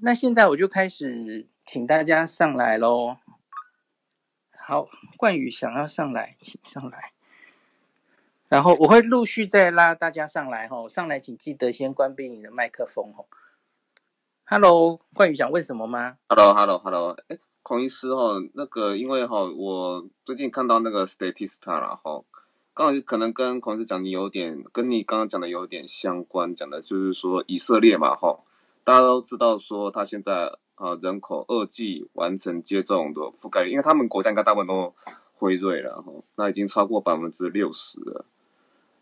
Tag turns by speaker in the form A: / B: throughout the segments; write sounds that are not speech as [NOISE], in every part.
A: 那现在我就开始请大家上来喽。好，冠宇想要上来，请上来。然后我会陆续再拉大家上来吼，上来请记得先关闭你的麦克风吼。Hello，冠宇想问什么吗
B: ？Hello，Hello，Hello，哎，孔医师哈，那个因为哈，我最近看到那个 Statista 然后刚好可能跟孔医师讲，你有点跟你刚刚讲的有点相关，讲的就是说以色列嘛哈，大家都知道说他现在。啊，人口二剂完成接种的覆盖率，因为他们国家应该大部分都辉瑞了哈，那已经超过百分之六十了。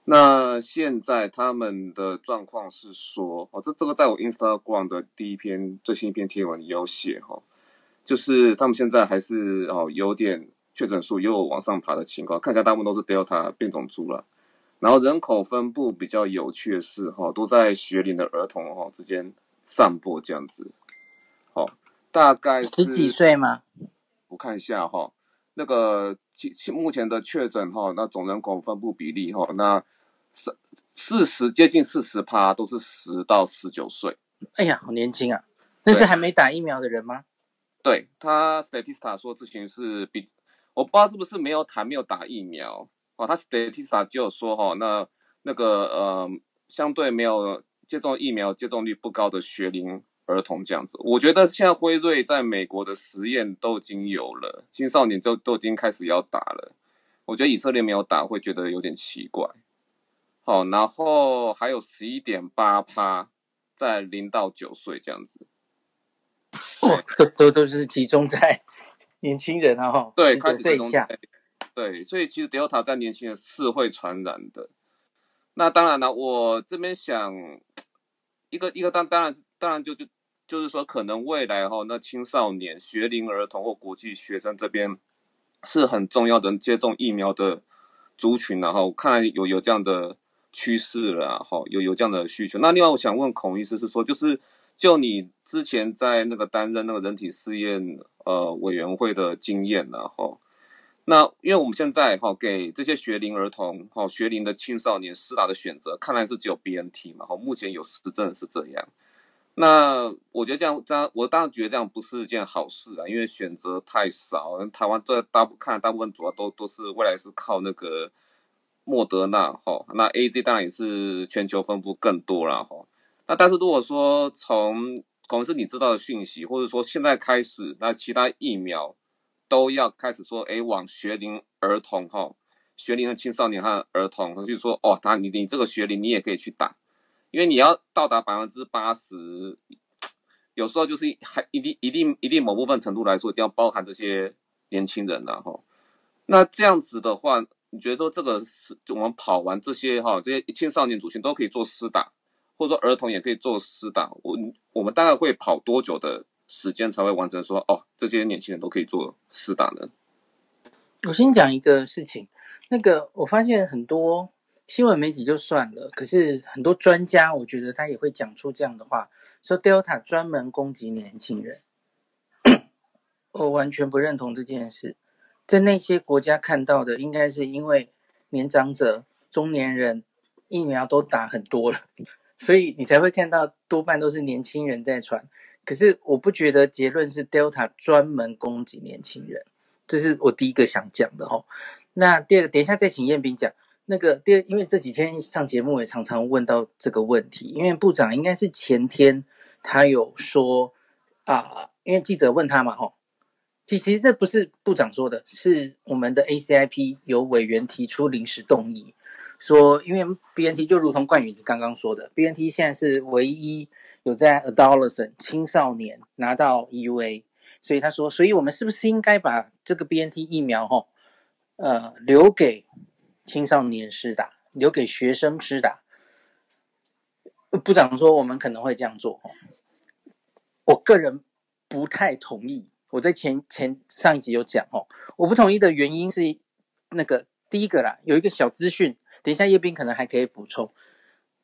B: 那现在他们的状况是说，哦，这这个在我 Instagram 的第一篇最新一篇贴文有写哈，就是他们现在还是哦有点确诊数又往上爬的情况，看起来大部分都是 Delta 变种株了。然后人口分布比较有趣的是哈，都在学龄的儿童哈之间散播这样子。好，大概
A: 十几岁吗？
B: 我看一下哈，那个目前的确诊哈，那总人口分布比例哈，那四四十接近四十趴都是十到十九岁。
A: 哎呀，好年轻啊！那是还没打疫苗的人吗？
B: 对，他 Statista 说之前是比我不知道是不是没有谈没有打疫苗哦，他 Statista 就有说哈，那那个呃，相对没有接种疫苗接种率不高的学龄。儿童这样子，我觉得现在辉瑞在美国的实验都已经有了，青少年就都已经开始要打了。我觉得以色列没有打会觉得有点奇怪。好，然后还有十一点八趴在零到九岁这样子，
A: 哦，都都都是集中在年轻人啊，哈，
B: 对，开始集中在，对，所以其实 Delta 在年轻人是会传染的。那当然了，我这边想一个一个当当然当然就就。就是说，可能未来哈，那青少年、学龄儿童或国际学生这边是很重要的接种疫苗的族群，然后看来有有这样的趋势了哈，有有这样的需求。那另外，我想问孔医师是说，就是就你之前在那个担任那个人体试验呃委员会的经验然后，那因为我们现在哈给这些学龄儿童哈学龄的青少年施打的选择，看来是只有 BNT 嘛，哈，目前有实证是这样。那我觉得这样，这样我当然觉得这样不是一件好事啊，因为选择太少。台湾这大部看大部分主要都都是未来是靠那个莫德纳哈，那 AZ 当然也是全球分布更多了哈。那但是如果说从可能是你知道的讯息，或者说现在开始，那其他疫苗都要开始说，哎，往学龄儿童哈，学龄的青少年和儿童，就是说哦，他你你这个学龄你也可以去打。因为你要到达百分之八十，[TSK] 有时候就是还一定一定一定某部分程度来说，一定要包含这些年轻人的哈。那这样子的话，你觉得说这个是我们跑完这些哈，这些青少年族群都可以做私打，或者说儿童也可以做私打，我我们大概会跑多久的时间才会完成说哦，这些年轻人都可以做施打呢？
A: 我先讲一个事情，那个我发现很多。新闻媒体就算了，可是很多专家，我觉得他也会讲出这样的话，说 Delta 专门攻击年轻人。[COUGHS] 我完全不认同这件事。在那些国家看到的，应该是因为年长者、中年人疫苗都打很多了，所以你才会看到多半都是年轻人在传。可是我不觉得结论是 Delta 专门攻击年轻人，这是我第一个想讲的齁。那第二个，等一下再请彦斌讲。那个第二，因为这几天上节目也常常问到这个问题，因为部长应该是前天他有说啊，因为记者问他嘛，吼，其实这不是部长说的，是我们的 ACIP 有委员提出临时动议，说因为 BNT 就如同冠宇你刚刚说的，BNT 现在是唯一有在 adolescent 青少年拿到 EUA，所以他说，所以我们是不是应该把这个 BNT 疫苗，吼，呃，留给青少年施打，留给学生施打。部长说我们可能会这样做，我个人不太同意。我在前前上一集有讲哦，我不同意的原因是那个第一个啦，有一个小资讯，等一下叶斌可能还可以补充。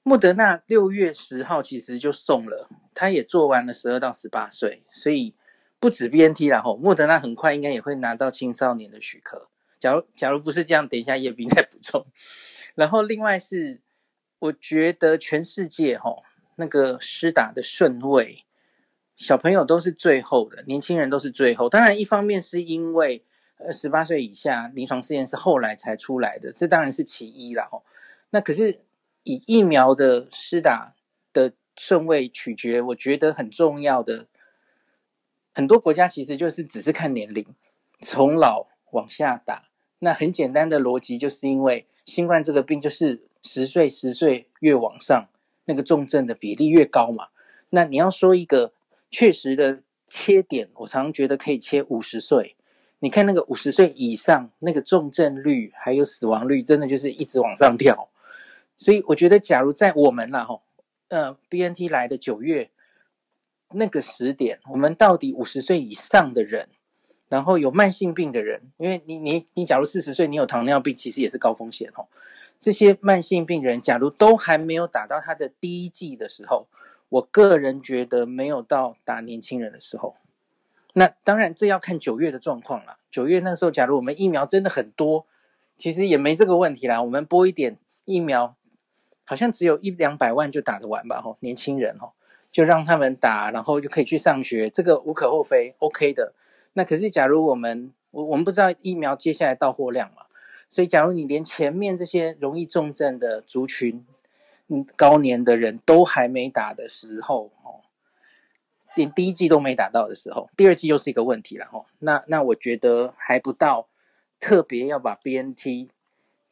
A: 莫德纳六月十号其实就送了，他也做完了十二到十八岁，所以不止 BNT 啦吼，莫德纳很快应该也会拿到青少年的许可。假如假如不是这样，等一下彦彬再补充。[LAUGHS] 然后另外是，我觉得全世界哈那个施打的顺位小朋友都是最后的，年轻人都是最后。当然，一方面是因为呃十八岁以下临床试验是后来才出来的，这当然是其一啦。哦，那可是以疫苗的施打的顺位取决，我觉得很重要的。很多国家其实就是只是看年龄，从老往下打。那很简单的逻辑，就是因为新冠这个病就是十岁十岁越往上，那个重症的比例越高嘛。那你要说一个。确实的切点，我常常觉得可以切五十岁。你看那个五十岁以上，那个重症率还有死亡率，真的就是一直往上跳。所以我觉得，假如在我们啦吼，呃，BNT 来的九月那个时点，我们到底五十岁以上的人，然后有慢性病的人，因为你你你，假如四十岁你有糖尿病，其实也是高风险哦。这些慢性病人，假如都还没有打到他的第一剂的时候。我个人觉得没有到打年轻人的时候，那当然这要看九月的状况了。九月那时候，假如我们疫苗真的很多，其实也没这个问题啦。我们拨一点疫苗，好像只有一两百万就打得完吧？吼，年轻人吼，就让他们打，然后就可以去上学，这个无可厚非，OK 的。那可是假如我们我我们不知道疫苗接下来到货量嘛，所以假如你连前面这些容易重症的族群，嗯高年的人都还没打的时候，哦，连第一季都没打到的时候，第二季又是一个问题了，哦，那那我觉得还不到特别要把 BNT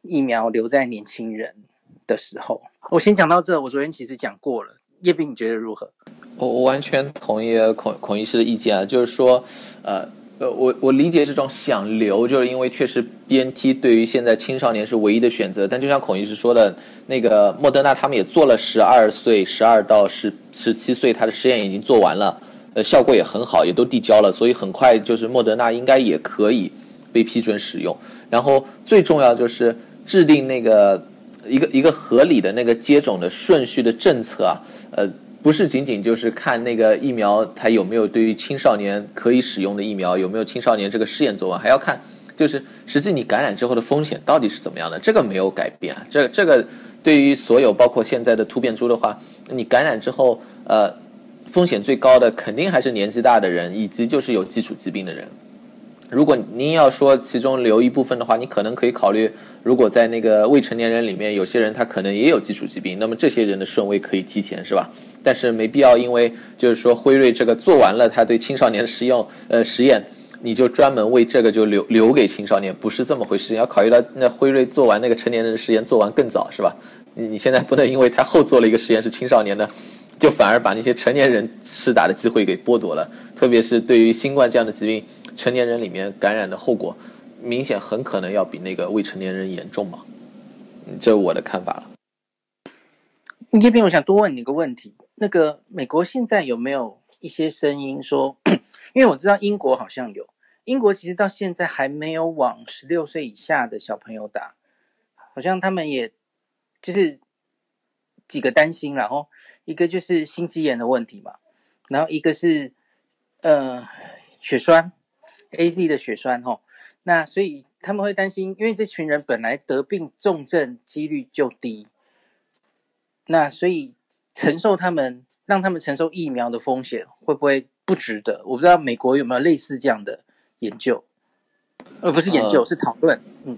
A: 疫苗留在年轻人的时候。我先讲到这，我昨天其实讲过了，叶斌你觉得如何？
C: 我我完全同意孔孔医师的意见啊，就是说，呃。呃，我我理解这种想留，就是因为确实 BNT 对于现在青少年是唯一的选择。但就像孔医师说的，那个莫德纳他们也做了十二岁、十二到十十七岁，他的实验已经做完了，呃，效果也很好，也都递交了，所以很快就是莫德纳应该也可以被批准使用。然后最重要就是制定那个一个一个合理的那个接种的顺序的政策啊，呃。不是仅仅就是看那个疫苗它有没有对于青少年可以使用的疫苗，有没有青少年这个试验做完，还要看就是实际你感染之后的风险到底是怎么样的，这个没有改变啊。这这个对于所有包括现在的突变株的话，你感染之后，呃，风险最高的肯定还是年纪大的人，以及就是有基础疾病的人。如果您要说其中留一部分的话，你可能可以考虑，如果在那个未成年人里面，有些人他可能也有基础疾病，那么这些人的顺位可以提前，是吧？但是没必要，因为就是说辉瑞这个做完了他对青少年的实用呃实验，你就专门为这个就留留给青少年，不是这么回事。要考虑到那辉瑞做完那个成年人的实验做完更早，是吧？你你现在不能因为他后做了一个实验是青少年的，就反而把那些成年人试打的机会给剥夺了，特别是对于新冠这样的疾病。成年人里面感染的后果，明显很可能要比那个未成年人严重嘛？这是我的看法了。
A: 这边我想多问你一个问题：那个美国现在有没有一些声音说？[COUGHS] 因为我知道英国好像有，英国其实到现在还没有往十六岁以下的小朋友打，好像他们也就是几个担心，然后一个就是心肌炎的问题嘛，然后一个是呃血栓。AZ 的血栓吼，那所以他们会担心，因为这群人本来得病重症几率就低，那所以承受他们让他们承受疫苗的风险会不会不值得？我不知道美国有没有类似这样的研究，而不是研究、呃、是讨论。嗯，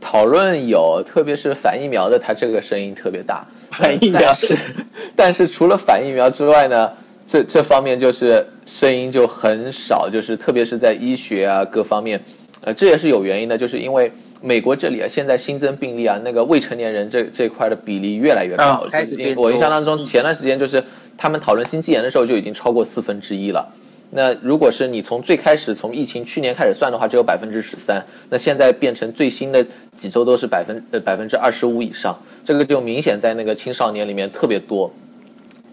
C: 讨论有，特别是反疫苗的，他这个声音特别大。
A: 反疫苗
C: 是，但是除了反疫苗之外呢？这这方面就是声音就很少，就是特别是在医学啊各方面，呃，这也是有原因的，就是因为美国这里啊，现在新增病例啊，那个未成年人这这块的比例越来越高。
A: 哦、开始变。
C: 我印象当中，前段时间就是他们讨论心肌炎的时候就已经超过四分之一了。那如果是你从最开始从疫情去年开始算的话，只有百分之十三，那现在变成最新的几周都是百分呃百分之二十五以上，这个就明显在那个青少年里面特别多。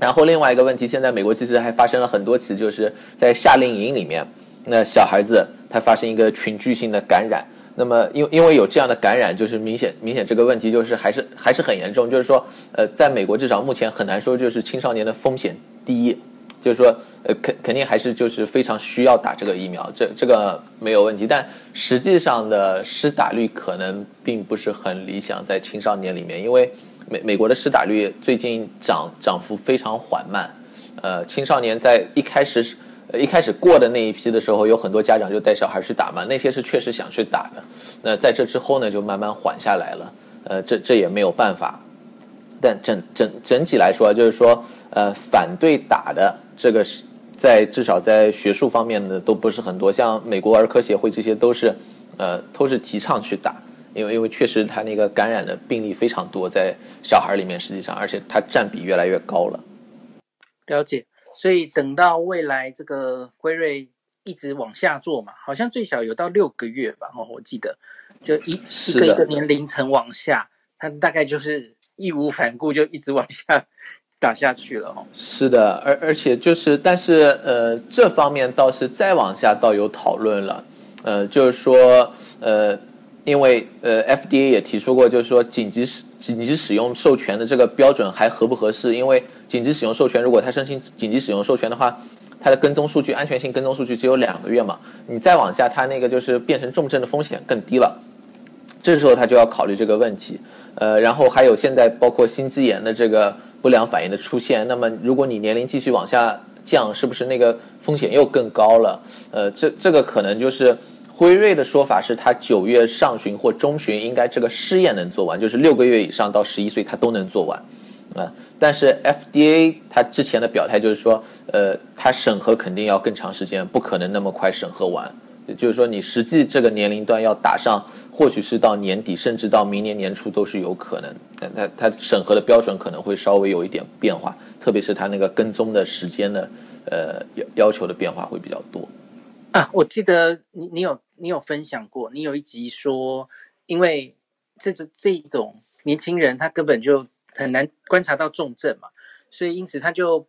C: 然后另外一个问题，现在美国其实还发生了很多起，就是在夏令营里面，那小孩子他发生一个群聚性的感染。那么因因为有这样的感染，就是明显明显这个问题就是还是还是很严重。就是说，呃，在美国至少目前很难说就是青少年的风险低，就是说，呃，肯肯定还是就是非常需要打这个疫苗，这这个没有问题。但实际上的施打率可能并不是很理想，在青少年里面，因为。美美国的施打率最近涨涨幅非常缓慢，呃，青少年在一开始。一开始过的那一批的时候，有很多家长就带小孩去打嘛，那些是确实想去打的。那在这之后呢，就慢慢缓下来了。呃，这这也没有办法。但整整整体来说，就是说，呃，反对打的这个是在至少在学术方面呢，都不是很多。像美国儿科协会这些都是，呃，都是提倡去打，因为因为确实他那个感染的病例非常多，在小孩里面实际上，而且它占比越来越高了。
A: 了解。所以等到未来这个辉瑞一直往下做嘛，好像最小有到六个月吧，哦，我记得就一一个一个年龄层往下，它大概就是义无反顾就一直往下 [LAUGHS] 打下去了哦。
C: 是的，而而且就是，但是呃，这方面倒是再往下倒有讨论了，呃，就是说呃，因为呃，FDA 也提出过，就是说紧急使紧急使用授权的这个标准还合不合适，因为。紧急使用授权，如果他申请紧急使用授权的话，它的跟踪数据、安全性跟踪数据只有两个月嘛，你再往下，它那个就是变成重症的风险更低了。这时候他就要考虑这个问题，呃，然后还有现在包括心肌炎的这个不良反应的出现，那么如果你年龄继续往下降，是不是那个风险又更高了？呃，这这个可能就是辉瑞的说法是，他九月上旬或中旬应该这个试验能做完，就是六个月以上到十一岁他都能做完。啊，但是 FDA 它之前的表态就是说，呃，它审核肯定要更长时间，不可能那么快审核完。也就是说，你实际这个年龄段要打上，或许是到年底，甚至到明年年初都是有可能。但它它审核的标准可能会稍微有一点变化，特别是它那个跟踪的时间的，呃，要要求的变化会比较多。
A: 啊，我记得你你有你有分享过，你有一集说，因为这这这种年轻人他根本就。很难观察到重症嘛，所以因此他就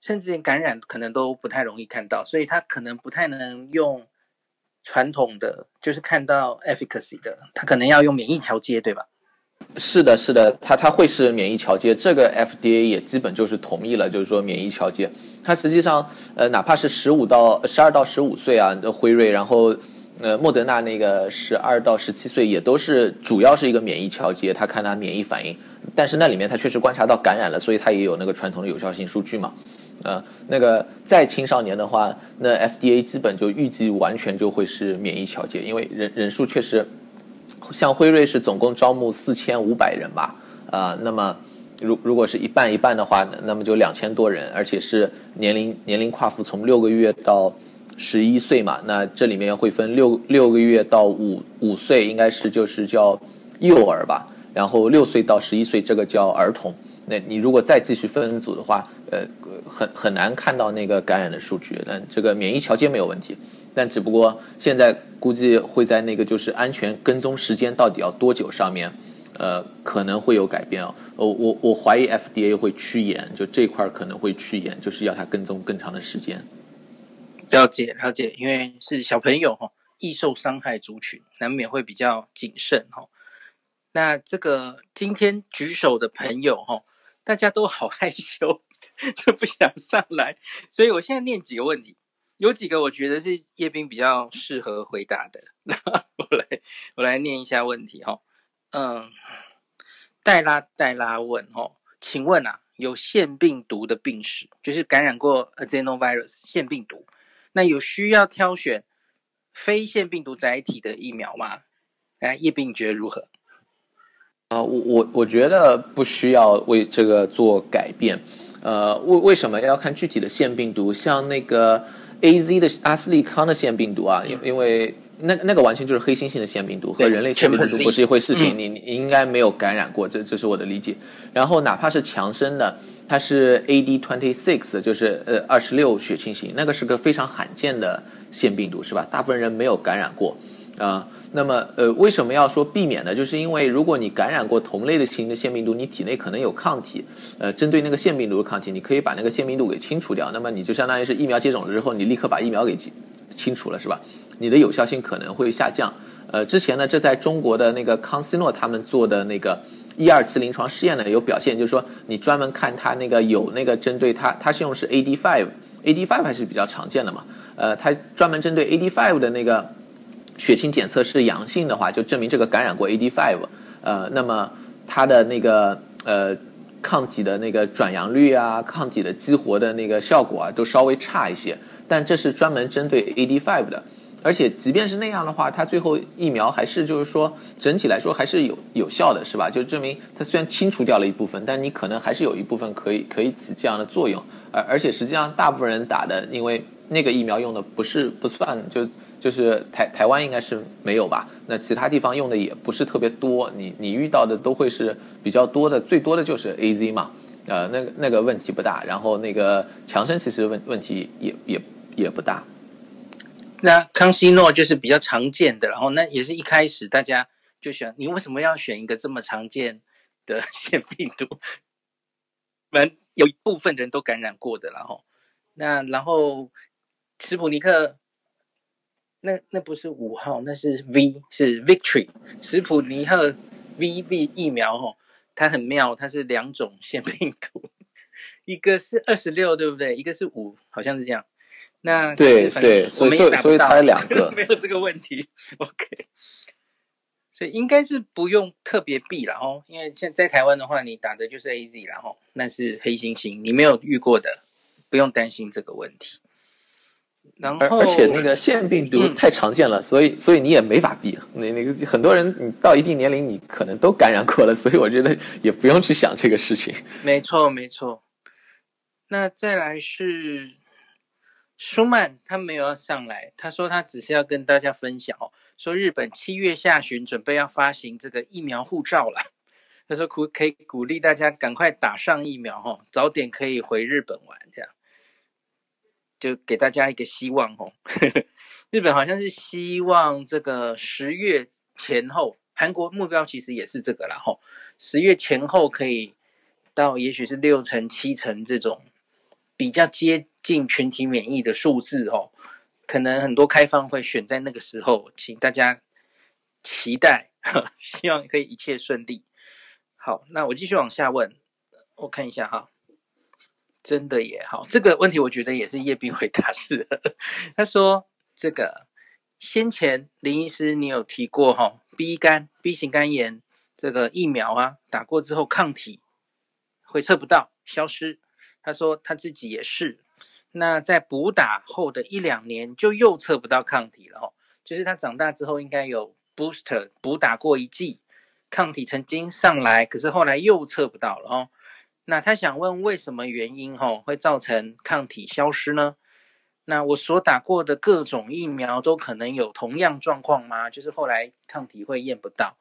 A: 甚至连感染可能都不太容易看到，所以他可能不太能用传统的，就是看到 efficacy 的，他可能要用免疫桥接，对吧？
C: 是的，是的，他他会是免疫桥接，这个 FDA 也基本就是同意了，就是说免疫桥接，他实际上呃哪怕是十五到十二到十五岁啊，辉瑞，然后。呃，莫德纳那个十二到十七岁也都是主要是一个免疫调节，他看他免疫反应，但是那里面他确实观察到感染了，所以他也有那个传统的有效性数据嘛。呃，那个在青少年的话，那 FDA 基本就预计完全就会是免疫调节，因为人人数确实，像辉瑞是总共招募四千五百人吧，啊、呃，那么如如果是一半一半的话，那么就两千多人，而且是年龄年龄跨幅从六个月到。十一岁嘛，那这里面会分六六个月到五五岁，应该是就是叫幼儿吧。然后六岁到十一岁，这个叫儿童。那你如果再继续分组的话，呃，很很难看到那个感染的数据。但这个免疫桥接没有问题，但只不过现在估计会在那个就是安全跟踪时间到底要多久上面，呃，可能会有改变哦。我我我怀疑 FDA 会趋严，就这块可能会趋严，就是要它跟踪更长的时间。
A: 了解了解，因为是小朋友哈，易受伤害族群，难免会比较谨慎哈。那这个今天举手的朋友哈，大家都好害羞，[LAUGHS] 就不想上来，所以我现在念几个问题，有几个我觉得是叶斌比较适合回答的，那我来我来念一下问题哈。嗯，黛拉黛拉问哦，请问啊，有腺病毒的病史，就是感染过 adenovirus 腺病毒。那有需要挑选非腺病毒载体的疫苗吗？哎，叶斌你觉得如何？
C: 啊、我我我觉得不需要为这个做改变。呃，为为什么要看具体的腺病毒？像那个 A Z 的阿斯利康的腺病毒啊，因、因为那那个完全就是黑猩猩的腺病毒，和人类腺病毒不是一回事情。你你应该没有感染过，这这是我的理解。然后哪怕是强生的。它是 AD twenty six，就是呃二十六血清型，那个是个非常罕见的腺病毒，是吧？大部分人没有感染过啊、呃。那么呃，为什么要说避免呢？就是因为如果你感染过同类的型的腺病毒，你体内可能有抗体，呃，针对那个腺病毒的抗体，你可以把那个腺病毒给清除掉。那么你就相当于是疫苗接种了之后，你立刻把疫苗给清除了，是吧？你的有效性可能会下降。呃，之前呢，这在中国的那个康希诺他们做的那个。一二期临床试验呢，有表现，就是说你专门看它那个有那个针对它，它是用是 A D five，A D five 还是比较常见的嘛？呃，它专门针对 A D five 的那个血清检测是阳性的话，就证明这个感染过 A D five。呃，那么它的那个呃抗体的那个转阳率啊，抗体的激活的那个效果啊，都稍微差一些。但这是专门针对 AD5 的，而且即便是那样的话，它最后疫苗还是就是说整体来说还是有有效的，是吧？就证明它虽然清除掉了一部分，但你可能还是有一部分可以可以起这样的作用。而而且实际上大部分人打的，因为那个疫苗用的不是不算就就是台台湾应该是没有吧？那其他地方用的也不是特别多，你你遇到的都会是比较多的，最多的就是 AZ 嘛，呃，那个那个问题不大。然后那个强生其实问问题也也。也不大，
A: 那康希诺就是比较常见的，然后那也是一开始大家就选，你为什么要选一个这么常见的 [LAUGHS] 腺病毒？们有一部分人都感染过的，然后那然后斯普尼克，那那不是五号，那是 V 是 Victory，斯普尼克 V V 疫苗哦，它很妙，它是两种腺病毒，一个是二十六，对不对？一个是五，好像是这样。那
C: 对对，所以所以所以它有两个，[LAUGHS]
A: 没有这个问题。OK，所以应该是不用特别避了哦，因为现在在台湾的话，你打的就是 AZ 然后那是黑猩猩，你没有遇过的，不用担心这个问题。然后
C: 而且那个腺病毒太常见了，嗯、所以所以你也没法避。那那个很多人，你到一定年龄，你可能都感染过了，所以我觉得也不用去想这个事情。
A: 没错没错。那再来是。舒曼他没有要上来，他说他只是要跟大家分享哦，说日本七月下旬准备要发行这个疫苗护照了，[LAUGHS] 他说可可以鼓励大家赶快打上疫苗哦，早点可以回日本玩，这样就给大家一个希望哦。[LAUGHS] 日本好像是希望这个十月前后，韩国目标其实也是这个啦吼，十月前后可以到，也许是六成七成这种比较接。近群体免疫的数字哦，可能很多开放会选在那个时候，请大家期待，[LAUGHS] 希望可以一切顺利。好，那我继续往下问，我看一下哈，真的也好，这个问题我觉得也是叶斌回答是。[LAUGHS] 他说这个先前林医师你有提过哈，B 肝 B 型肝炎这个疫苗啊，打过之后抗体会测不到，消失。他说他自己也是。那在补打后的一两年，就又测不到抗体了哦。就是他长大之后应该有 booster 补打过一剂，抗体曾经上来，可是后来又测不到了哦。那他想问，为什么原因哦会造成抗体消失呢？那我所打过的各种疫苗都可能有同样状况吗？就是后来抗体会验不到。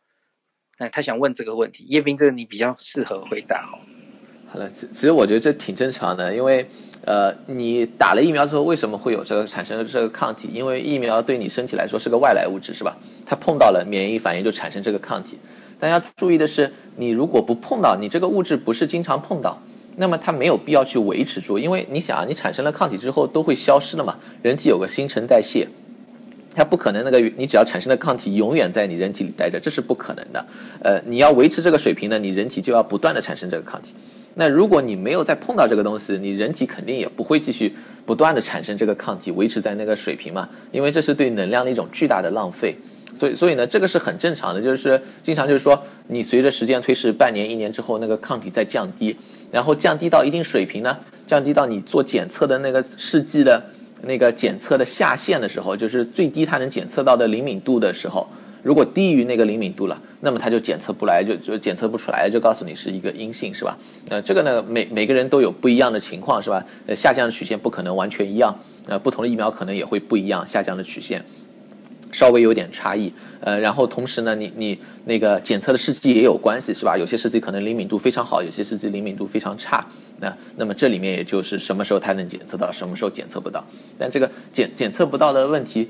A: 那他想问这个问题，叶斌，这个你比较适合回答哦。
C: 好了，其其实我觉得这挺正常的，因为。呃，你打了疫苗之后，为什么会有这个产生的这个抗体？因为疫苗对你身体来说是个外来物质，是吧？它碰到了免疫反应就产生这个抗体。但要注意的是，你如果不碰到，你这个物质不是经常碰到，那么它没有必要去维持住，因为你想啊，你产生了抗体之后都会消失的嘛。人体有个新陈代谢，它不可能那个你只要产生的抗体永远在你人体里待着，这是不可能的。呃，你要维持这个水平呢，你人体就要不断的产生这个抗体。那如果你没有再碰到这个东西，你人体肯定也不会继续不断的产生这个抗体，维持在那个水平嘛，因为这是对能量的一种巨大的浪费。所以，所以呢，这个是很正常的，就是经常就是说，你随着时间推迟，半年、一年之后，那个抗体在降低，然后降低到一定水平呢，降低到你做检测的那个试剂的那个检测的下限的时候，就是最低它能检测到的灵敏度的时候。如果低于那个灵敏度了，那么它就检测不来，就就检测不出来，就告诉你是一个阴性，是吧？呃，这个呢，每每个人都有不一样的情况，是吧？呃，下降的曲线不可能完全一样，呃，不同的疫苗可能也会不一样，下降的曲线稍微有点差异。呃，然后同时呢，你你那个检测的试剂也有关系，是吧？有些试剂可能灵敏度非常好，有些试剂灵敏度非常差。那那么这里面也就是什么时候它能检测到，什么时候检测不到。但这个检检测不到的问题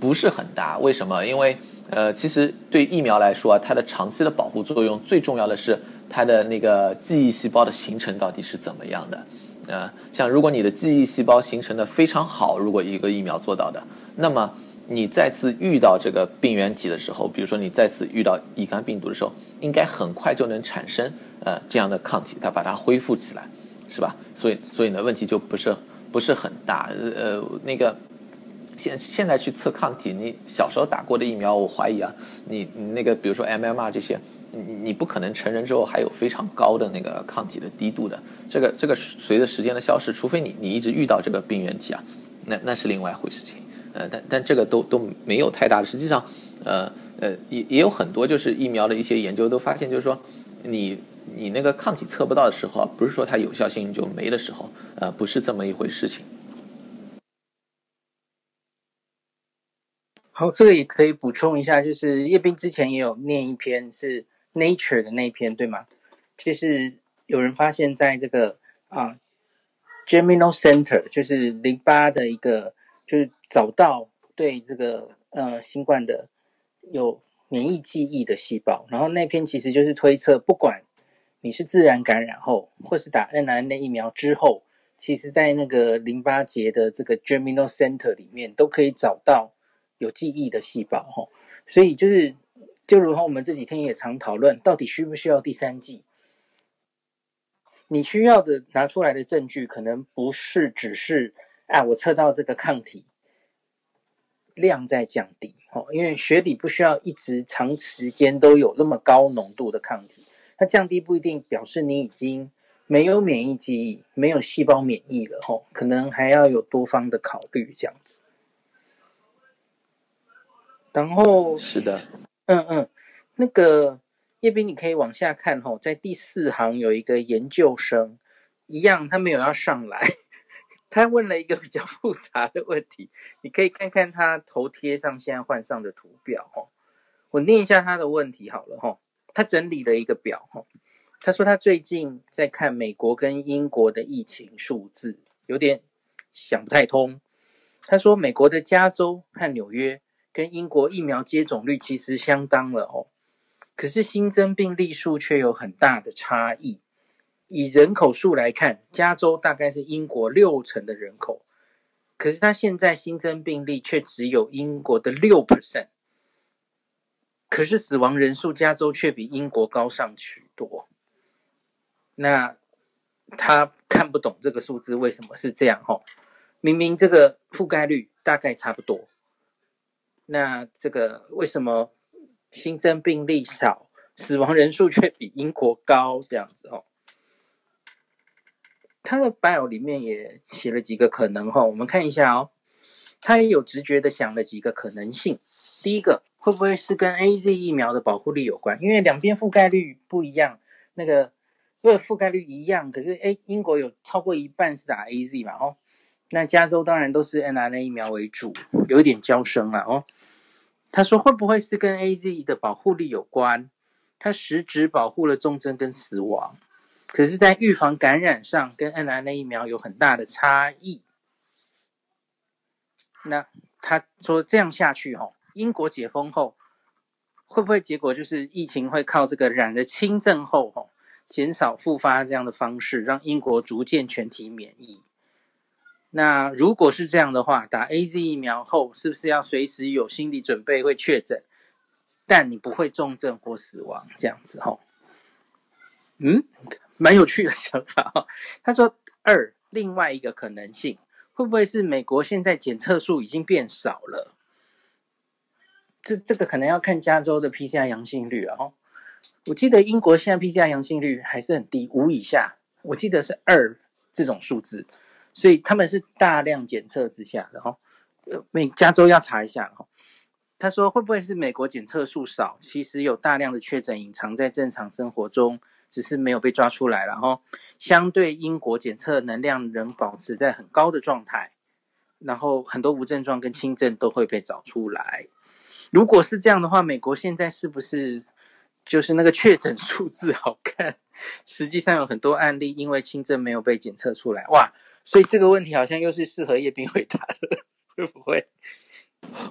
C: 不是很大，为什么？因为呃，其实对疫苗来说啊，它的长期的保护作用最重要的是它的那个记忆细胞的形成到底是怎么样的。呃，像如果你的记忆细胞形成的非常好，如果一个疫苗做到的，那么你再次遇到这个病原体的时候，比如说你再次遇到乙肝病毒的时候，应该很快就能产生呃这样的抗体，它把它恢复起来，是吧？所以所以呢，问题就不是不是很大。呃，那个。现现在去测抗体，你小时候打过的疫苗，我怀疑啊，你你那个比如说 MMR 这些，你你不可能成人之后还有非常高的那个抗体的滴度的，这个这个随着时间的消逝，除非你你一直遇到这个病原体啊，那那是另外一回事情。呃，但但这个都都没有太大的，实际上，呃呃也也有很多就是疫苗的一些研究都发现，就是说你你那个抗体测不到的时候，不是说它有效性就没的时候，呃，不是这么一回事情。
A: 好，这个也可以补充一下，就是叶斌之前也有念一篇是 Nature 的那一篇，对吗？就是有人发现在这个啊 Germinal Center，就是淋巴的一个，就是找到对这个呃新冠的有免疫记忆的细胞，然后那篇其实就是推测，不管你是自然感染后，或是打 mRNA 疫苗之后，其实在那个淋巴结的这个 Germinal Center 里面都可以找到。有记忆的细胞，哈，所以就是，就如同我们这几天也常讨论，到底需不需要第三剂？你需要的拿出来的证据，可能不是只是，啊，我测到这个抗体量在降低，哦，因为血里不需要一直长时间都有那么高浓度的抗体，它降低不一定表示你已经没有免疫记忆，没有细胞免疫了，哦，可能还要有多方的考虑，这样子。然后
C: 是的，
A: 嗯嗯，那个叶斌，你可以往下看吼，在第四行有一个研究生，一样他没有要上来，他问了一个比较复杂的问题，你可以看看他头贴上现在换上的图表吼，我念一下他的问题好了吼，他整理了一个表吼，他说他最近在看美国跟英国的疫情数字，有点想不太通，他说美国的加州和纽约。跟英国疫苗接种率其实相当了哦，可是新增病例数却有很大的差异。以人口数来看，加州大概是英国六成的人口，可是它现在新增病例却只有英国的六 percent，可是死亡人数加州却比英国高上许多。那他看不懂这个数字为什么是这样哦？明明这个覆盖率大概差不多。那这个为什么新增病例少，死亡人数却比英国高？这样子哦，他的 bio 里面也写了几个可能哈，我们看一下哦。他也有直觉的想了几个可能性。第一个，会不会是跟 AZ 疫苗的保护力有关？因为两边覆盖率不一样，那个因为覆盖率一样，可是诶，英国有超过一半是打 AZ 嘛，哦，那加州当然都是 n r n a 疫苗为主，有一点娇生了哦。他说：“会不会是跟 AZ 的保护力有关？它实质保护了重症跟死亡，可是，在预防感染上跟 mRNA 疫苗有很大的差异。那他说这样下去，哦，英国解封后，会不会结果就是疫情会靠这个染了轻症后，哦，减少复发这样的方式，让英国逐渐全体免疫？”那如果是这样的话，打 AZ 疫苗后是不是要随时有心理准备会确诊，但你不会重症或死亡这样子吼？嗯，蛮有趣的想法哈。他说二，另外一个可能性会不会是美国现在检测数已经变少了？这这个可能要看加州的 PCR 阳性率啊。我记得英国现在 PCR 阳性率还是很低，五以下。我记得是二这种数字。所以他们是大量检测之下的哈，美加州要查一下哈。他说会不会是美国检测数少，其实有大量的确诊隐藏在正常生活中，只是没有被抓出来了哈。相对英国检测能量仍保持在很高的状态，然后很多无症状跟轻症都会被找出来。如果是这样的话，美国现在是不是就是那个确诊数字好看？实际上有很多案例因为轻症没有被检测出来，哇！所以这个问题好像又是适合叶斌回答的，会不会？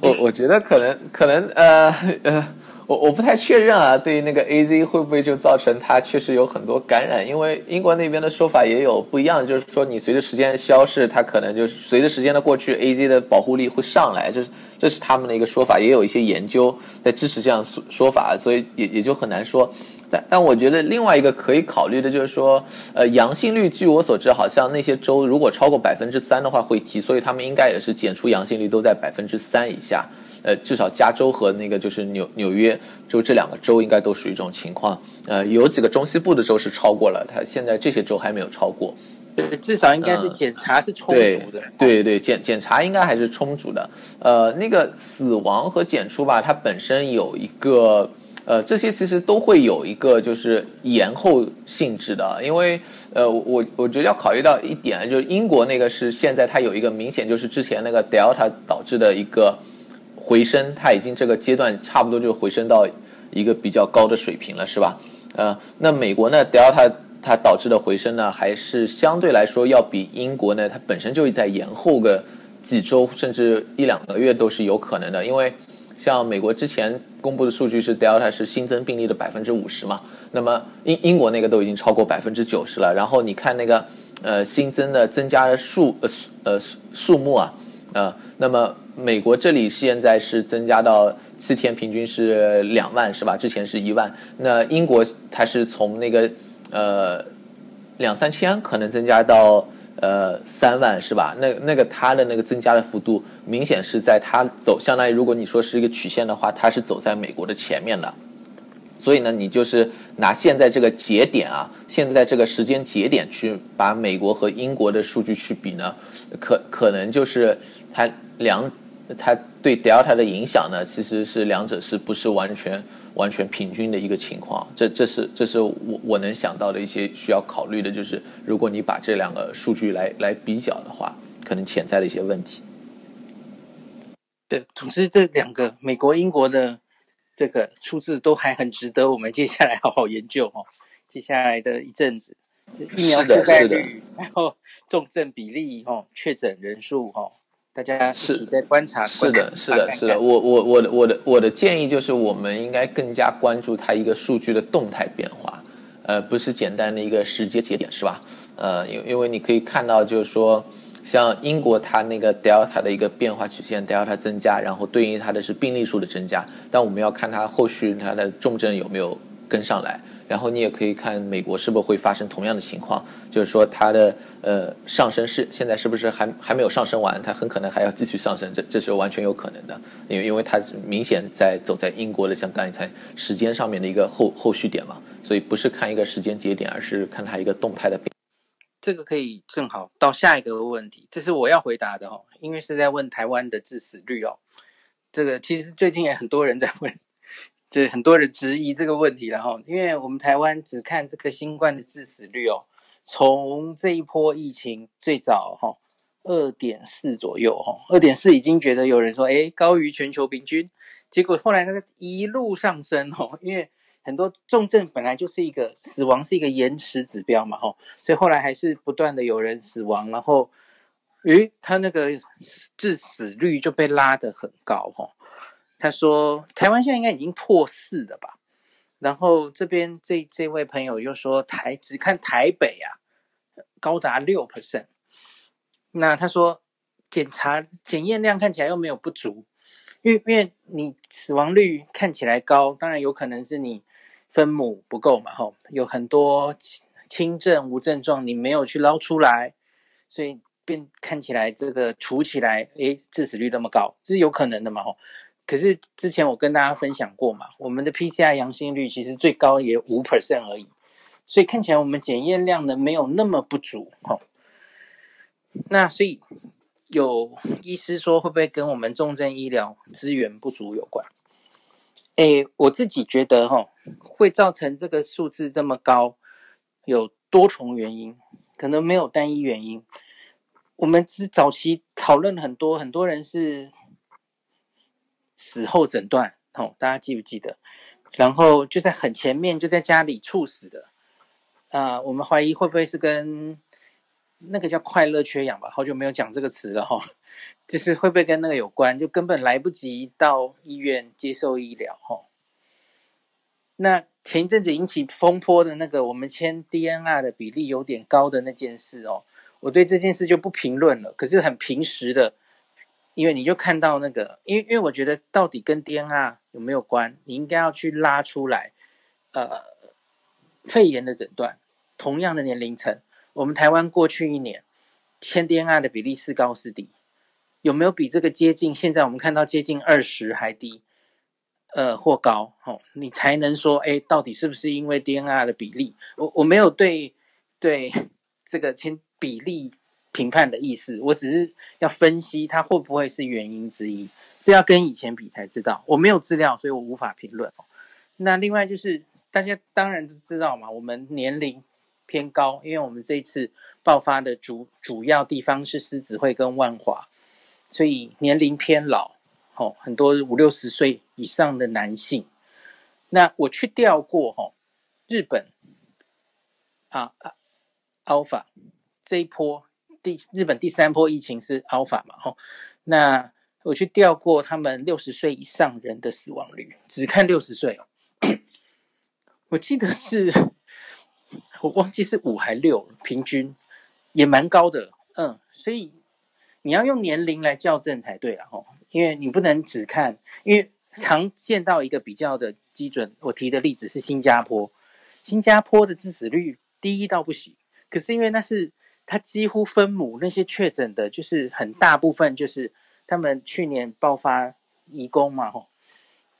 C: 我我觉得可能可能呃呃，我我不太确认啊。对于那个 AZ 会不会就造成它确实有很多感染？因为英国那边的说法也有不一样，就是说你随着时间的消逝，它可能就是随着时间的过去，AZ 的保护力会上来，这是这是他们的一个说法，也有一些研究在支持这样说说法，所以也也就很难说。但但我觉得另外一个可以考虑的就是说，呃，阳性率，据我所知，好像那些州如果超过百分之三的话会提，所以他们应该也是检出阳性率都在百分之三以下。呃，至少加州和那个就是纽纽约州这两个州应该都属于这种情况。呃，有几个中西部的州是超过了，它现在这些州还没有超过。
A: 对，至少应该是检查是充足的。
C: 嗯、对对对，检检查应该还是充足的。呃，那个死亡和检出吧，它本身有一个。呃，这些其实都会有一个就是延后性质的，因为呃，我我觉得要考虑到一点，就是英国那个是现在它有一个明显就是之前那个 Delta 导致的一个回升，它已经这个阶段差不多就回升到一个比较高的水平了，是吧？呃，那美国呢，Delta 它导致的回升呢，还是相对来说要比英国呢，它本身就在延后个几周甚至一两个月都是有可能的，因为。像美国之前公布的数据是 Delta 是新增病例的百分之五十嘛，那么英英国那个都已经超过百分之九十了。然后你看那个呃新增的增加的数呃呃数目啊，呃，那么美国这里现在是增加到七天平均是两万是吧？之前是一万。那英国它是从那个呃两三千可能增加到。呃，三万是吧？那那个它的那个增加的幅度，明显是在它走，相当于如果你说是一个曲线的话，它是走在美国的前面的。所以呢，你就是拿现在这个节点啊，现在这个时间节点去把美国和英国的数据去比呢，可可能就是它两它对 Delta 的影响呢，其实是两者是不是完全。完全平均的一个情况，这这是这是我我能想到的一些需要考虑的，就是如果你把这两个数据来来比较的话，可能潜在的一些问题。
A: 对，总之这两个美国、英国的这个数字都还很值得我们接下来好好研究哦。接下来的一阵子，疫苗覆盖率，然后重症比例哦，确诊人数哦。大家是在观察，
C: 是的，是的，是的。我我我的我的我的建议就是，我们应该更加关注它一个数据的动态变化，呃，不是简单的一个时间节点，是吧？呃，因因为你可以看到，就是说，像英国它那个 Delta 的一个变化曲线，Delta 增加，然后对应它的是病例数的增加，但我们要看它后续它的重症有没有跟上来。然后你也可以看美国是不是会发生同样的情况，就是说它的呃上升是现在是不是还还没有上升完，它很可能还要继续上升，这这是完全有可能的，因为因为它明显在走在英国的像刚才时间上面的一个后后续点嘛，所以不是看一个时间节点，而是看它一个动态的变。
A: 这个可以正好到下一个问题，这是我要回答的哦，因为是在问台湾的致死率哦，这个其实最近也很多人在问。是很多人质疑这个问题了哈，因为我们台湾只看这个新冠的致死率哦，从这一波疫情最早哈二点四左右哈，二点四已经觉得有人说诶高于全球平均，结果后来那个一路上升哦，因为很多重症本来就是一个死亡是一个延迟指标嘛哈，所以后来还是不断的有人死亡，然后诶他那个致死率就被拉得很高哈。他说：“台湾现在应该已经破四了吧？然后这边这这位朋友又说台只看台北啊，高达六 percent。那他说检查检验量看起来又没有不足，因为因为你死亡率看起来高，当然有可能是你分母不够嘛，吼，有很多轻症无症状你没有去捞出来，所以变看起来这个除起来，诶，致死率那么高，这是有可能的嘛，吼。”可是之前我跟大家分享过嘛，我们的 PCR 阳性率其实最高也五 percent 而已，所以看起来我们检验量呢没有那么不足哈。那所以有医师说会不会跟我们重症医疗资源不足有关？诶，我自己觉得哈，会造成这个数字这么高，有多重原因，可能没有单一原因。我们之早期讨论很多，很多人是。死后诊断，哦，大家记不记得？然后就在很前面，就在家里猝死的，啊、我们怀疑会不会是跟那个叫快乐缺氧吧？好久没有讲这个词了哈，就是会不会跟那个有关？就根本来不及到医院接受医疗哈。那前一阵子引起风波的那个，我们签 DNR 的比例有点高的那件事哦，我对这件事就不评论了。可是很平实的。因为你就看到那个，因为因为我觉得到底跟 DNR 有没有关，你应该要去拉出来，呃，肺炎的诊断，同样的年龄层，我们台湾过去一年签 DNR 的比例是高是低？有没有比这个接近？现在我们看到接近二十还低，呃，或高，哦，你才能说，哎，到底是不是因为 DNR 的比例？我我没有对对这个签比例评判的意思，我只是要分析它会不会是原因之一。这要跟以前比才知道，我没有资料，所以我无法评论。那另外就是大家当然都知道嘛，我们年龄偏高，因为我们这一次爆发的主主要地方是狮子会跟万华，所以年龄偏老，哦，很多五六十岁以上的男性。那我去调过，哈，日本啊啊，Alpha 这一波第日本第三波疫情是 Alpha 嘛，哈，那。我去调过他们六十岁以上人的死亡率，只看六十岁哦。我记得是，我忘记是五还六，平均也蛮高的。嗯，所以你要用年龄来校正才对了哈，因为你不能只看，因为常见到一个比较的基准，我提的例子是新加坡，新加坡的致死率低到不行，可是因为那是它几乎分母那些确诊的，就是很大部分就是。他们去年爆发移工嘛，吼，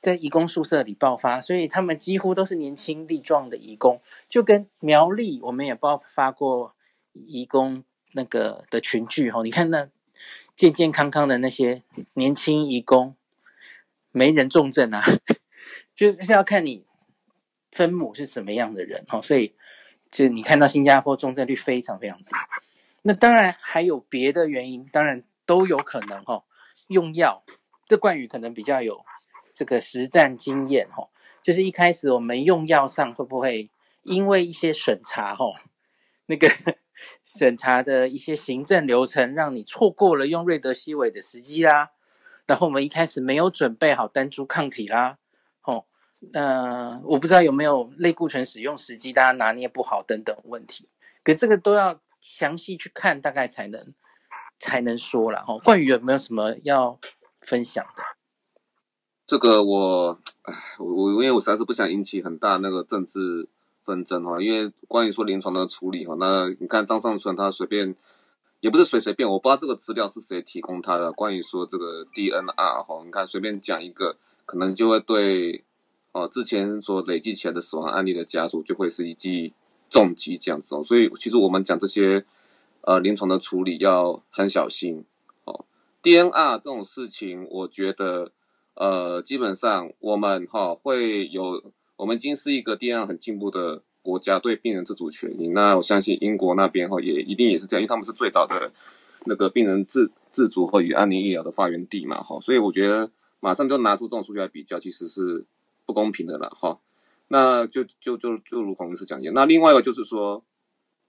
A: 在移工宿舍里爆发，所以他们几乎都是年轻力壮的移工，就跟苗栗我们也爆发过移工那个的群聚，吼，你看那健健康康的那些年轻移工，没人重症啊，[LAUGHS] 就是要看你分母是什么样的人，吼，所以就你看到新加坡重症率非常非常低，那当然还有别的原因，当然都有可能，吼。用药，这冠宇可能比较有这个实战经验哈，就是一开始我们用药上会不会因为一些审查哈，那个 [LAUGHS] 审查的一些行政流程，让你错过了用瑞德西韦的时机啦，然后我们一开始没有准备好单株抗体啦，呃，我不知道有没有类固醇使用时机，大家拿捏不好等等问题，可这个都要详细去看，大概才能。才能说了哈，冠宇有没有什么要分享的？
B: 这个我，我我因为我实在是不想引起很大那个政治纷争哈，因为关于说临床的处理哈，那你看张尚春他随便，也不是随随便，我不知道这个资料是谁提供他的。关于说这个 DNR 哈，你看随便讲一个，可能就会对哦之前所累积起来的死亡案例的家属就会是一记重击这样子哦，所以其实我们讲这些。呃，临床的处理要很小心哦。DNR 这种事情，我觉得，呃，基本上我们哈、会有，我们已经是一个 DNR 很进步的国家，对病人自主权利。那我相信英国那边哈、也一定也是这样，因为他们是最早的那个病人自自主和与安宁医疗的发源地嘛，哈、哦。所以我觉得马上就拿出这种数据来比较，其实是不公平的了，哈、那就就就就如孔医师讲的，那另外一个就是说，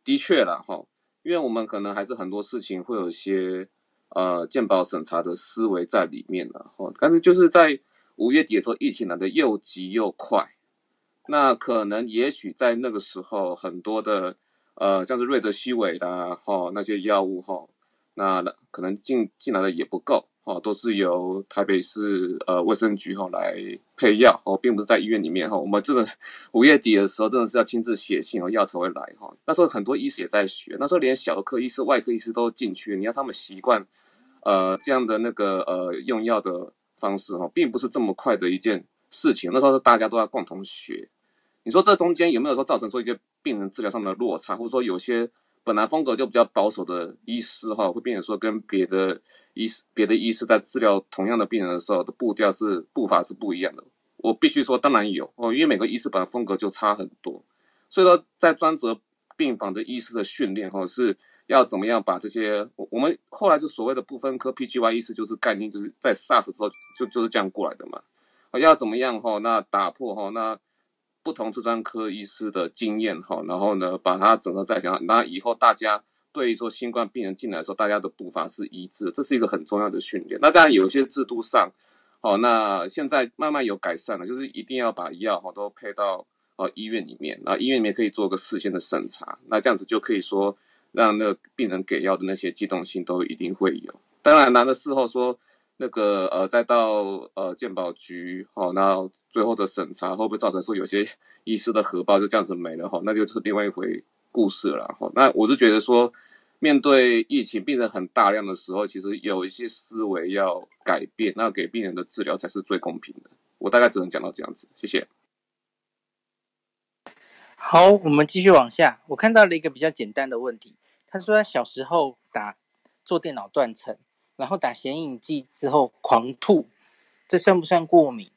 B: 的确了，哈、因为我们可能还是很多事情会有一些呃鉴保审查的思维在里面了哈，但是就是在五月底的时候，疫情来的又急又快，那可能也许在那个时候，很多的呃像是瑞德西韦啦哈那些药物哈，那可能进进来的也不够。哦，都是由台北市呃卫生局哈、哦、来配药哦，并不是在医院里面哈、哦。我们这个五月底的时候，真的是要亲自写信哦，药才会来哈、哦。那时候很多医师也在学，那时候连小儿科医师、外科医师都进去，你要他们习惯呃这样的那个呃用药的方式哈、哦，并不是这么快的一件事情。那时候是大家都要共同学。你说这中间有没有说造成说一个病人治疗上的落差，或者说有些本来风格就比较保守的医师哈、会变成说跟别的。医师，别的医师在治疗同样的病人的时候的步调是步伐是不一样的。我必须说，当然有哦，因为每个医师本来风格就差很多，所以说在专责病房的医师的训练哈，是要怎么样把这些我我们后来就所谓的不分科 PGY 医师就是概念，就是在 SARS 之后就就是这样过来的嘛。要怎么样哈？那打破哈那不同专专科医师的经验哈，然后呢把它整合在一起，那以后大家。对于说新冠病人进来的时候，大家的步伐是一致，这是一个很重要的训练。那当然有些制度上，哦，那现在慢慢有改善了，就是一定要把药哈都配到哦医院里面，然后医院里面可以做个事先的审查，那这样子就可以说让那个病人给药的那些机动性都一定会有。当然，难的事后说那个呃再到呃健保局哦，那最后的审查会不会造成说有些 [LAUGHS] 医师的荷包就这样子没了哈？那就是另外一回故事了哈。那我是觉得说。面对疫情病人很大量的时候，其实有一些思维要改变，那给病人的治疗才是最公平的。我大概只能讲到这样子，谢谢。
A: 好，我们继续往下。我看到了一个比较简单的问题，他说他小时候打做电脑断层，然后打显影剂之后狂吐，这算不算过敏？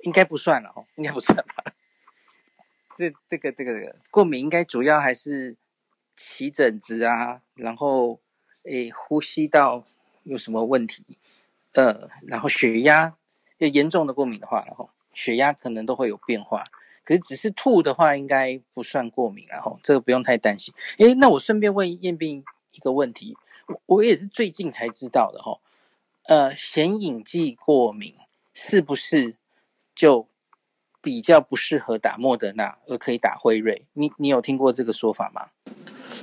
A: 应该不算了哦，应该不算吧。这这个这个这个过敏应该主要还是。起疹子啊，然后诶，呼吸道有什么问题？呃，然后血压要严重的过敏的话，然后血压可能都会有变化。可是只是吐的话，应该不算过敏，然后这个不用太担心。诶，那我顺便问彦彬一个问题，我我也是最近才知道的哈。呃，显影剂过敏是不是就比较不适合打莫德纳，而可以打辉瑞？你你有听过这个说法吗？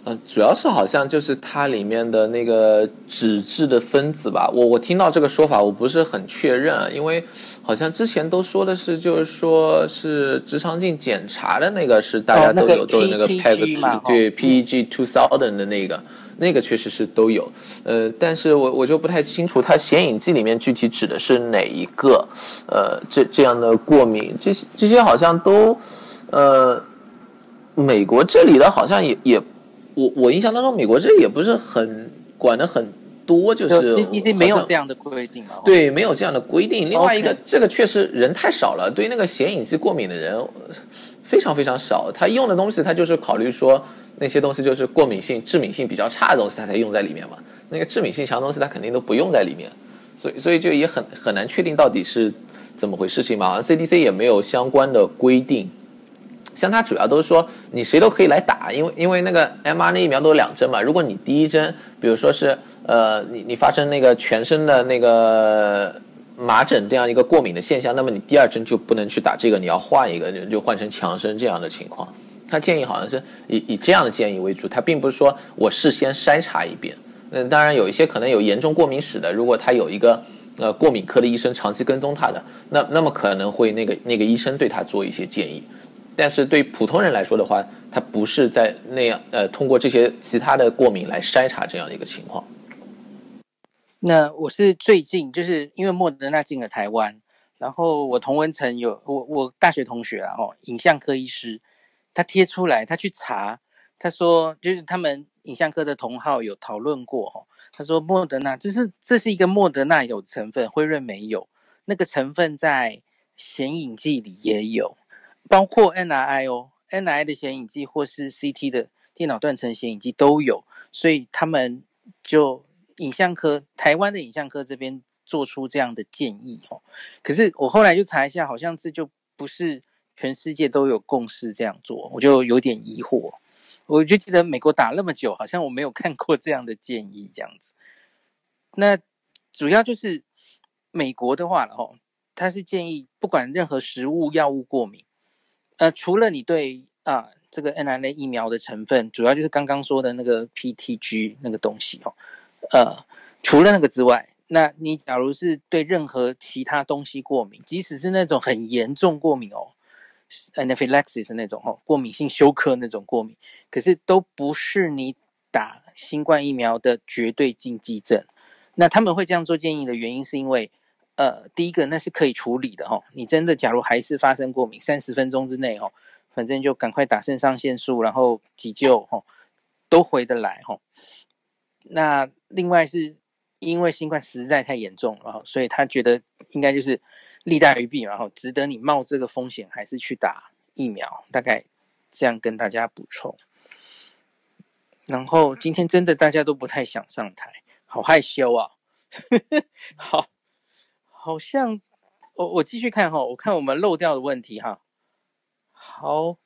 C: 呃，主要是好像就是它里面的那个脂质的分子吧，我我听到这个说法，我不是很确认，因为好像之前都说的是，就是说是直肠镜检查的那个是大家都有，都有那个 PEG 对 PEG two thousand 的那个，那个确实是都有，呃，但是我我就不太清楚它显影剂里面具体指的是哪一个，呃，这这样的过敏，这些这些好像都，呃，美国这里的好像也也。我我印象当中，美国这也不是很管的很多，就是
A: CDC 没有这样的规定啊。
C: 对，没有这样的规定。另外一个.这个确实人太少了，对那个显影剂过敏的人非常非常少。他用的东西，他就是考虑说那些东西就是过敏性、致敏性比较差的东西，他才用在里面嘛。那个致敏性强的东西，他肯定都不用在里面。所以，所以就也很很难确定到底是怎么回事情嘛。好像 CDC 也没有相关的规定。像它主要都是说你谁都可以来打，因为因为那个 mRNA 疫苗都有两针嘛。如果你第一针，比如说是呃你你发生那个全身的那个麻疹这样一个过敏的现象，那么你第二针就不能去打这个，你要换一个，就换成强生这样的情况。他建议好像是以以这样的建议为主，他并不是说我事先筛查一遍。嗯，当然有一些可能有严重过敏史的，如果他有一个呃过敏科的医生长期跟踪他的，那那么可能会那个那个医生对他做一些建议。但是对普通人来说的话，他不是在那样呃通过这些其他的过敏来筛查这样的一个情况。
A: 那我是最近就是因为莫德纳进了台湾，然后我同文层有我我大学同学啊，哦，影像科医师，他贴出来，他去查，他说就是他们影像科的同好有讨论过，哦，他说莫德纳这是这是一个莫德纳有成分，辉瑞没有，那个成分在显影剂里也有。包括 NRI 哦，NRI 的显影剂或是 CT 的电脑断层显影剂都有，所以他们就影像科台湾的影像科这边做出这样的建议哦。可是我后来就查一下，好像这就不是全世界都有共识这样做，我就有点疑惑。我就记得美国打那么久，好像我没有看过这样的建议这样子。那主要就是美国的话了哦，他是建议不管任何食物、药物过敏。呃，除了你对啊这个 mRNA 疫苗的成分，主要就是刚刚说的那个 PTG 那个东西哦，呃，除了那个之外，那你假如是对任何其他东西过敏，即使是那种很严重过敏哦，anaphylaxis 那种哦，过敏性休克那种过敏，可是都不是你打新冠疫苗的绝对禁忌症。那他们会这样做建议的原因，是因为。呃，第一个那是可以处理的哈，你真的假如还是发生过敏，三十分钟之内哦，反正就赶快打肾上腺素，然后急救哈，都回得来哈。那另外是因为新冠实在太严重了，所以他觉得应该就是利大于弊，然后值得你冒这个风险还是去打疫苗，大概这样跟大家补充。然后今天真的大家都不太想上台，好害羞啊，[LAUGHS] 好。好像我我继续看哈，我看我们漏掉的问题哈。好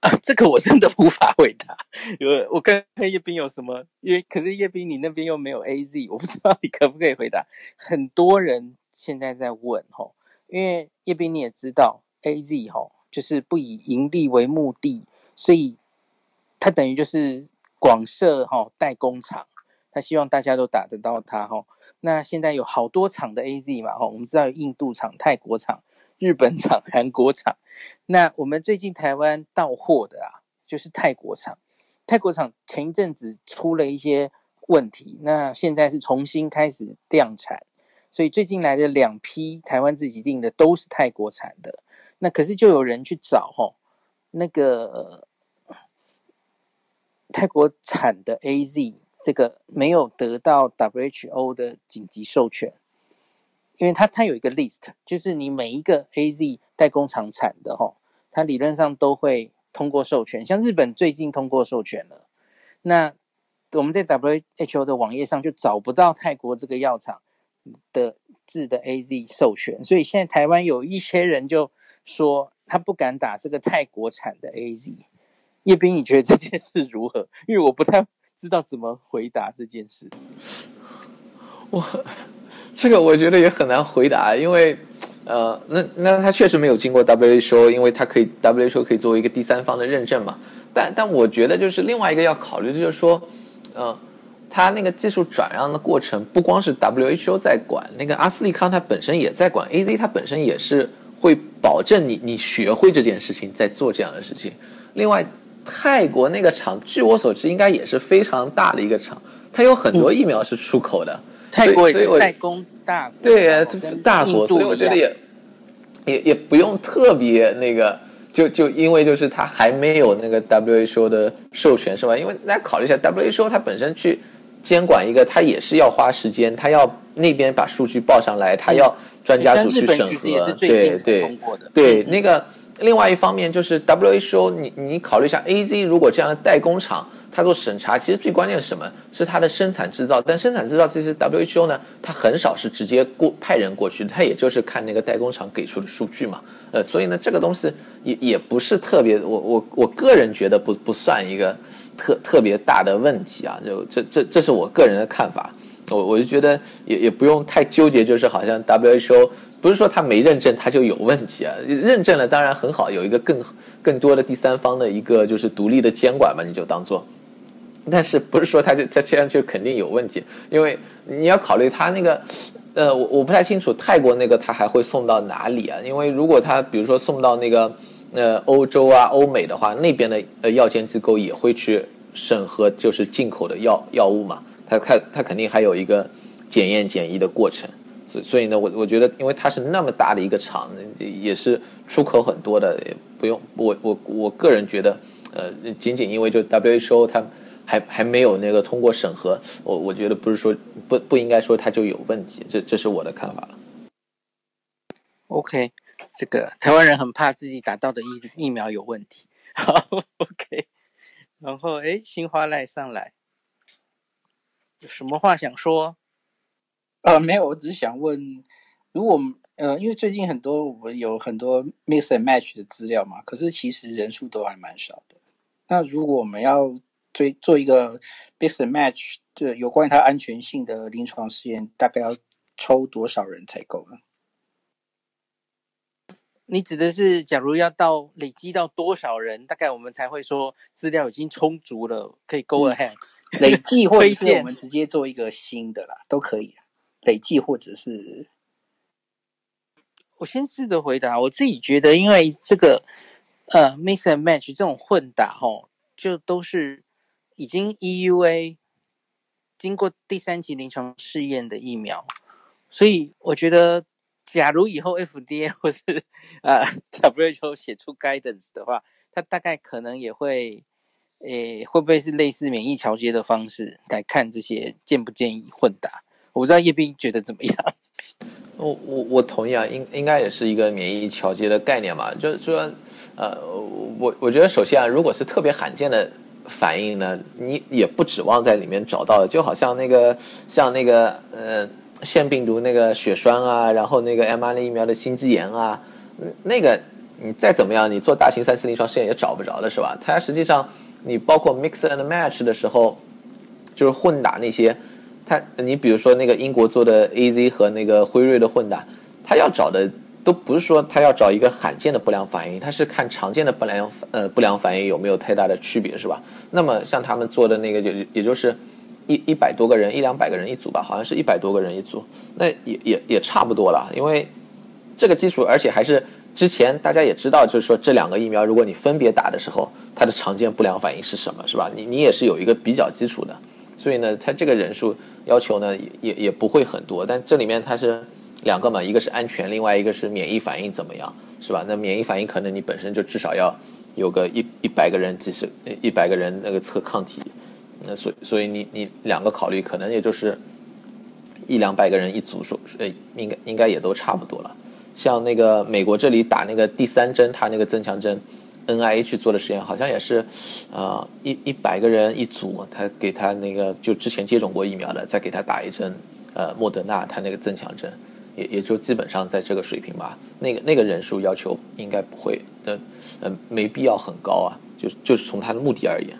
A: 啊，这个我真的无法回答。呃，我跟叶斌有什么？因为可是叶斌你那边又没有 AZ，我不知道你可不可以回答。很多人现在在问哈，因为叶斌你也知道 AZ 哈，就是不以盈利为目的，所以它等于就是广设哈代工厂，他希望大家都打得到它哈。那现在有好多厂的 AZ 嘛，哈，我们知道有印度厂、泰国厂、日本厂、韩国厂。那我们最近台湾到货的啊，就是泰国厂。泰国厂前一阵子出了一些问题，那现在是重新开始量产，所以最近来的两批台湾自己订的都是泰国产的。那可是就有人去找吼，那个泰国产的 AZ 这个没有得到 WHO 的紧急授权，因为它它有一个 list，就是你每一个 AZ 代工厂产的吼，它理论上都会通过授权。像日本最近通过授权了，那我们在 WHO 的网页上就找不到泰国这个药厂的制的 AZ 授权，所以现在台湾有一些人就。说他不敢打这个泰国产的 AZ，叶斌，你觉得这件事如何？因为我不太知道怎么回答这件事。
C: 我这个我觉得也很难回答，因为呃，那那他确实没有经过 WHO，因为他可以 WHO 可以作为一个第三方的认证嘛。但但我觉得就是另外一个要考虑的就是说，呃，他那个技术转让的过程不光是 WHO 在管，那个阿斯利康它本身也在管，AZ 它本身也是。会保证你你学会这件事情，在做这样的事情。另外，泰国那个厂，据我所知，应该也是非常大的一个厂，它有很多疫苗是出口的。
A: 泰国也是代工大国，
C: 对，大国，所以我觉得也也也不用特别那个，就就因为就是它还没有那个 WHO 的授权，是吧？因为大家考虑一下，WHO 它本身去监管一个，它也是要花时间，它要那边把数据报上来，它要。专家组去审核，对对对，那个另外一方面就是 WHO，你你考虑一下，AZ 如果这样的代工厂，它做审查，其实最关键是什么？是它的生产制造。但生产制造其实 WHO 呢，它很少是直接过派人过去，它也就是看那个代工厂给出的数据嘛。呃，所以呢，这个东西也也不是特别，我我我个人觉得不不算一个特特别大的问题啊。就这这这是我个人的看法。我我就觉得也也不用太纠结，就是好像 WHO 不是说他没认证他就有问题啊，认证了当然很好，有一个更更多的第三方的一个就是独立的监管嘛，你就当做，但是不是说他就他这样就肯定有问题，因为你要考虑他那个呃，我我不太清楚泰国那个他还会送到哪里啊？因为如果他比如说送到那个呃欧洲啊欧美的话，那边的呃药监机构也会去审核，就是进口的药药物嘛。他他他肯定还有一个检验检疫的过程，所所以呢，我我觉得，因为它是那么大的一个厂，也是出口很多的，不用我我我个人觉得，呃，仅仅因为就 WHO 它还还没有那个通过审核，我我觉得不是说不不应该说它就有问题，这这是我的看法。
A: OK，这个台湾人很怕自己打到的疫疫苗有问题。好，[LAUGHS] OK，然后哎，新花赖上来。有什么话想说？
D: 呃，没有，我只是想问，如果呃，因为最近很多我们有很多 mix and match 的资料嘛，可是其实人数都还蛮少的。那如果我们要追做一个 mix and match 的有关于它安全性的临床试验，大概要抽多少人才够呢？
A: 你指的是，假如要到累积到多少人，大概我们才会说资料已经充足了，可以 go ahead。嗯
D: 累计 [LAUGHS] 或者是我们直接做一个新的啦，都可以。累计或者是，
A: 我先试着回答。我自己觉得，因为这个呃，mix and match 这种混打吼，就都是已经 EUA 经过第三期临床试验的疫苗，所以我觉得，假如以后 FDA 或是呃 WHO 写出 guidance 的话，它大概可能也会。诶，会不会是类似免疫桥接的方式来看这些建不建议混打？我不知道叶斌觉得怎么样？
C: 我我我同意啊，应应该也是一个免疫桥接的概念嘛。就是说，呃，我我觉得首先啊，如果是特别罕见的反应呢，你也不指望在里面找到的。就好像那个像那个呃腺病毒那个血栓啊，然后那个 mRNA 疫苗的心肌炎啊，那个你再怎么样，你做大型三次临床试验也找不着的是吧？它实际上。你包括 mix and match 的时候，就是混打那些，他你比如说那个英国做的 AZ 和那个辉瑞的混打，他要找的都不是说他要找一个罕见的不良反应，他是看常见的不良呃不良反应有没有太大的区别，是吧？那么像他们做的那个就也就是一一百多个人一两百个人一组吧，好像是一百多个人一组，那也也也差不多了，因为这个基础而且还是之前大家也知道，就是说这两个疫苗，如果你分别打的时候，它的常见不良反应是什么，是吧？你你也是有一个比较基础的，所以呢，它这个人数要求呢也也也不会很多。但这里面它是两个嘛，一个是安全，另外一个是免疫反应怎么样，是吧？那免疫反应可能你本身就至少要有个一一百个人，几十一百个人那个测抗体，那所所以你你两个考虑，可能也就是一两百个人一组，说呃应该应该也都差不多了。像那个美国这里打那个第三针，他那个增强针，NIH 做的实验好像也是，呃，一一百个人一组，他给他那个就之前接种过疫苗的，再给他打一针，呃，莫德纳他那个增强针，也也就基本上在这个水平吧。那个那个人数要求应该不会的，呃，没必要很高啊，就就是从他的目的而言。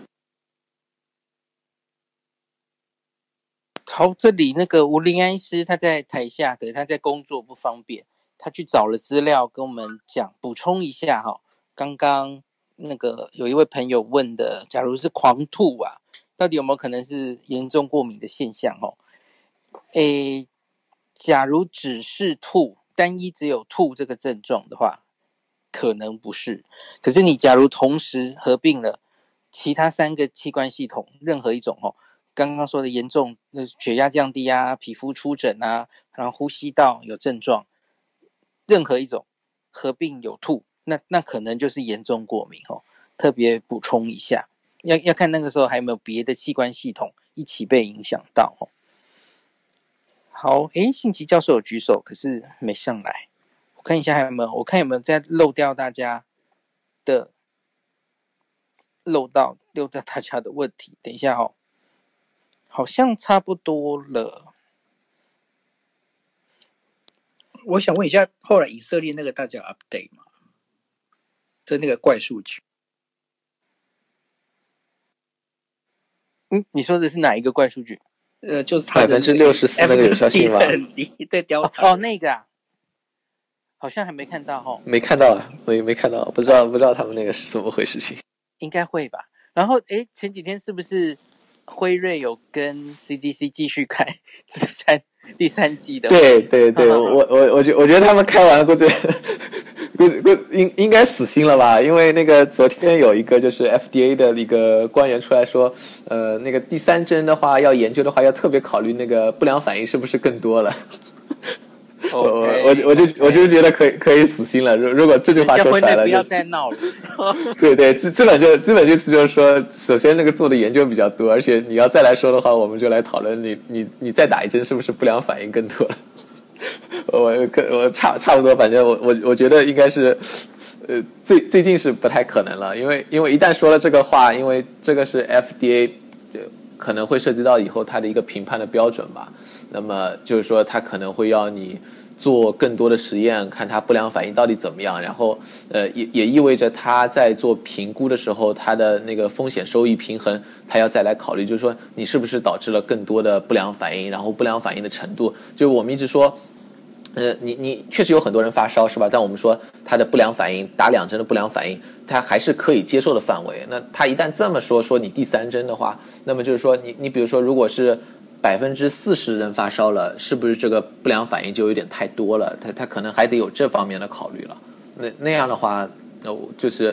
A: 好，这里那个吴林安医师他在台下，可是他在工作不方便。他去找了资料跟我们讲，补充一下哈。刚刚那个有一位朋友问的，假如是狂吐啊，到底有没有可能是严重过敏的现象？哦，诶，假如只是吐，单一只有吐这个症状的话，可能不是。可是你假如同时合并了其他三个器官系统，任何一种哦，刚刚说的严重，那血压降低啊，皮肤出疹啊，然后呼吸道有症状。任何一种合并有吐，那那可能就是严重过敏哦。特别补充一下，要要看那个时候还有没有别的器官系统一起被影响到哦。好，诶，信奇教授有举手，可是没上来。我看一下还有没有，我看有没有在漏掉大家的漏到漏掉大家的问题。等一下哦，好像差不多了。
D: 我想问一下，后来以色列那个大家 update 吗？这那个怪数据？
A: 嗯，你说的是哪一个怪数据？
D: 呃，就是
C: 百分之六十四那个有效性吗？
D: 很低，对，掉
A: 哦，那个啊，好像还没看到哈、哦。
C: 没看到啊，没没看到，不知道不知道他们那个是怎么回事情。
A: 应该会吧。然后，哎，前几天是不是辉瑞有跟 CDC 继续开这三？第三季的，
C: 对对对，我我我觉我觉得他们开完了估计估估应应该死心了吧？因为那个昨天有一个就是 FDA 的一个官员出来说，呃，那个第三针的话要研究的话，要特别考虑那个不良反应是不是更多了。[LAUGHS] Okay, 我我我就我就觉得可以可以死心了。如如果这句话说出来了，
A: 不要再闹了。[LAUGHS]
C: 对对，基基本就基本意思就是说，首先那个做的研究比较多，而且你要再来说的话，我们就来讨论你你你再打一针是不是不良反应更多了。[LAUGHS] 我可我差差不多，反正我我我觉得应该是，呃，最最近是不太可能了，因为因为一旦说了这个话，因为这个是 FDA，可能会涉及到以后它的一个评判的标准吧。那么就是说，它可能会要你。做更多的实验，看它不良反应到底怎么样，然后，呃，也也意味着它在做评估的时候，它的那个风险收益平衡，它要再来考虑，就是说你是不是导致了更多的不良反应，然后不良反应的程度，就我们一直说，呃，你你确实有很多人发烧是吧？但我们说他的不良反应，打两针的不良反应，他还是可以接受的范围。那他一旦这么说，说你第三针的话，那么就是说你你比如说如果是。百分之四十人发烧了，是不是这个不良反应就有点太多了？他他可能还得有这方面的考虑了。那那样的话，那我就是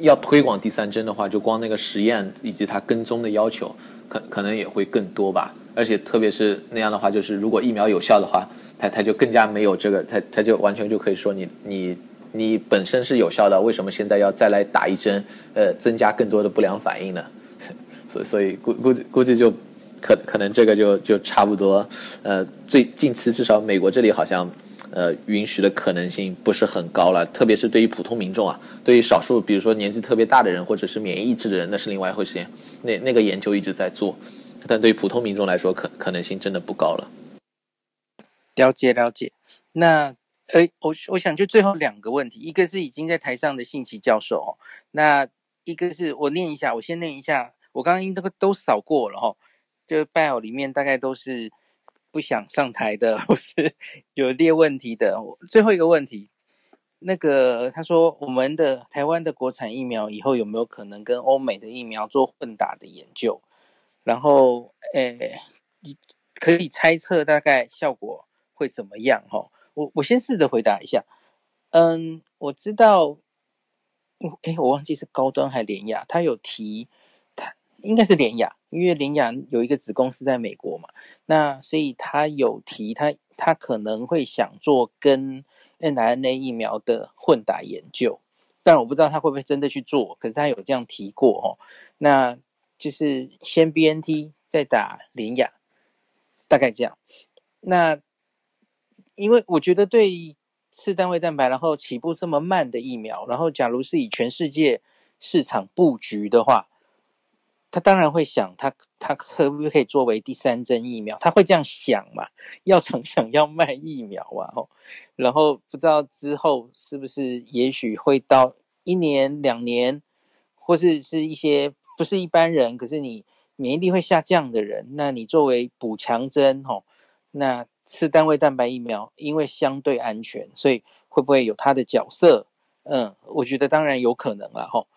C: 要推广第三针的话，就光那个实验以及它跟踪的要求，可可能也会更多吧。而且特别是那样的话，就是如果疫苗有效的话，它它就更加没有这个，它它就完全就可以说你你你本身是有效的，为什么现在要再来打一针？呃，增加更多的不良反应呢？[LAUGHS] 所以所以估估计估计就。可可能这个就就差不多，呃，最近期至少美国这里好像，呃，允许的可能性不是很高了，特别是对于普通民众啊，对于少数比如说年纪特别大的人或者是免疫抑制的人，那是另外一回事。那那个研究一直在做，但对普通民众来说，可可能性真的不高了。
A: 了解了解，那呃，我我想就最后两个问题，一个是已经在台上的信奇教授哦，那一个是我念一下，我先念一下，我刚刚都都扫过了哈、哦。就 bio 里面大概都是不想上台的，[LAUGHS] 或是有列问题的。最后一个问题，那个他说，我们的台湾的国产疫苗以后有没有可能跟欧美的疫苗做混打的研究？然后，诶，可以猜测大概效果会怎么样？哈，我我先试着回答一下。嗯，我知道，哎，我忘记是高端还是联亚，他有提，他应该是联亚，因为联亚有一个子公司在美国嘛，那所以他有提他他可能会想做跟 mRNA 疫苗的混打研究，但我不知道他会不会真的去做，可是他有这样提过哦，那就是先 BNT 再打联雅，大概这样，那因为我觉得对。次单位蛋白，然后起步这么慢的疫苗，然后假如是以全世界市场布局的话，他当然会想他，他可不可以作为第三针疫苗？他会这样想嘛？药厂想要卖疫苗啊，哦，然后不知道之后是不是，也许会到一年、两年，或是是一些不是一般人，可是你免疫力会下降的人，那你作为补强针，哦，那。次单位蛋白疫苗，因为相对安全，所以会不会有它的角色？嗯，我觉得当然有可能了哈。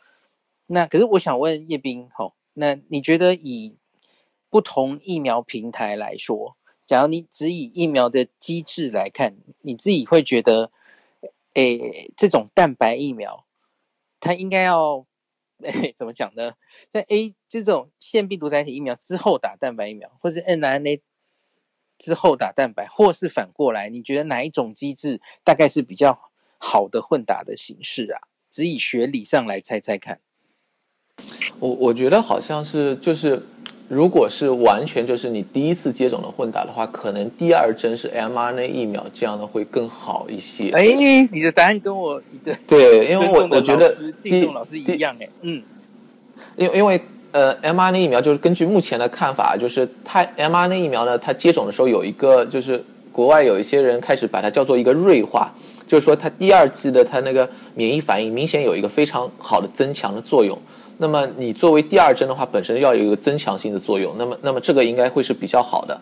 A: 那可是我想问叶斌，哈，那你觉得以不同疫苗平台来说，假如你只以疫苗的机制来看，你自己会觉得，诶，这种蛋白疫苗，它应该要，哎，怎么讲呢？在 A 这种腺病毒载体疫苗之后打蛋白疫苗，或是 n r n a。之后打蛋白，或是反过来，你觉得哪一种机制大概是比较好的混打的形式啊？只以学理上来猜猜看。
C: 我我觉得好像是就是，如果是完全就是你第一次接种的混打的话，可能第二针是 mRNA 疫苗，这样的会更好一些。
A: 哎，你的答案跟我一个
C: 对，因为我我觉得
A: 敬重老师一样哎，嗯，
C: 因为因为。呃，mRNA 疫苗就是根据目前的看法，就是它 mRNA 疫苗呢，它接种的时候有一个，就是国外有一些人开始把它叫做一个锐化，就是说它第二季的它那个免疫反应明显有一个非常好的增强的作用。那么你作为第二针的话，本身要有一个增强性的作用，那么那么这个应该会是比较好的。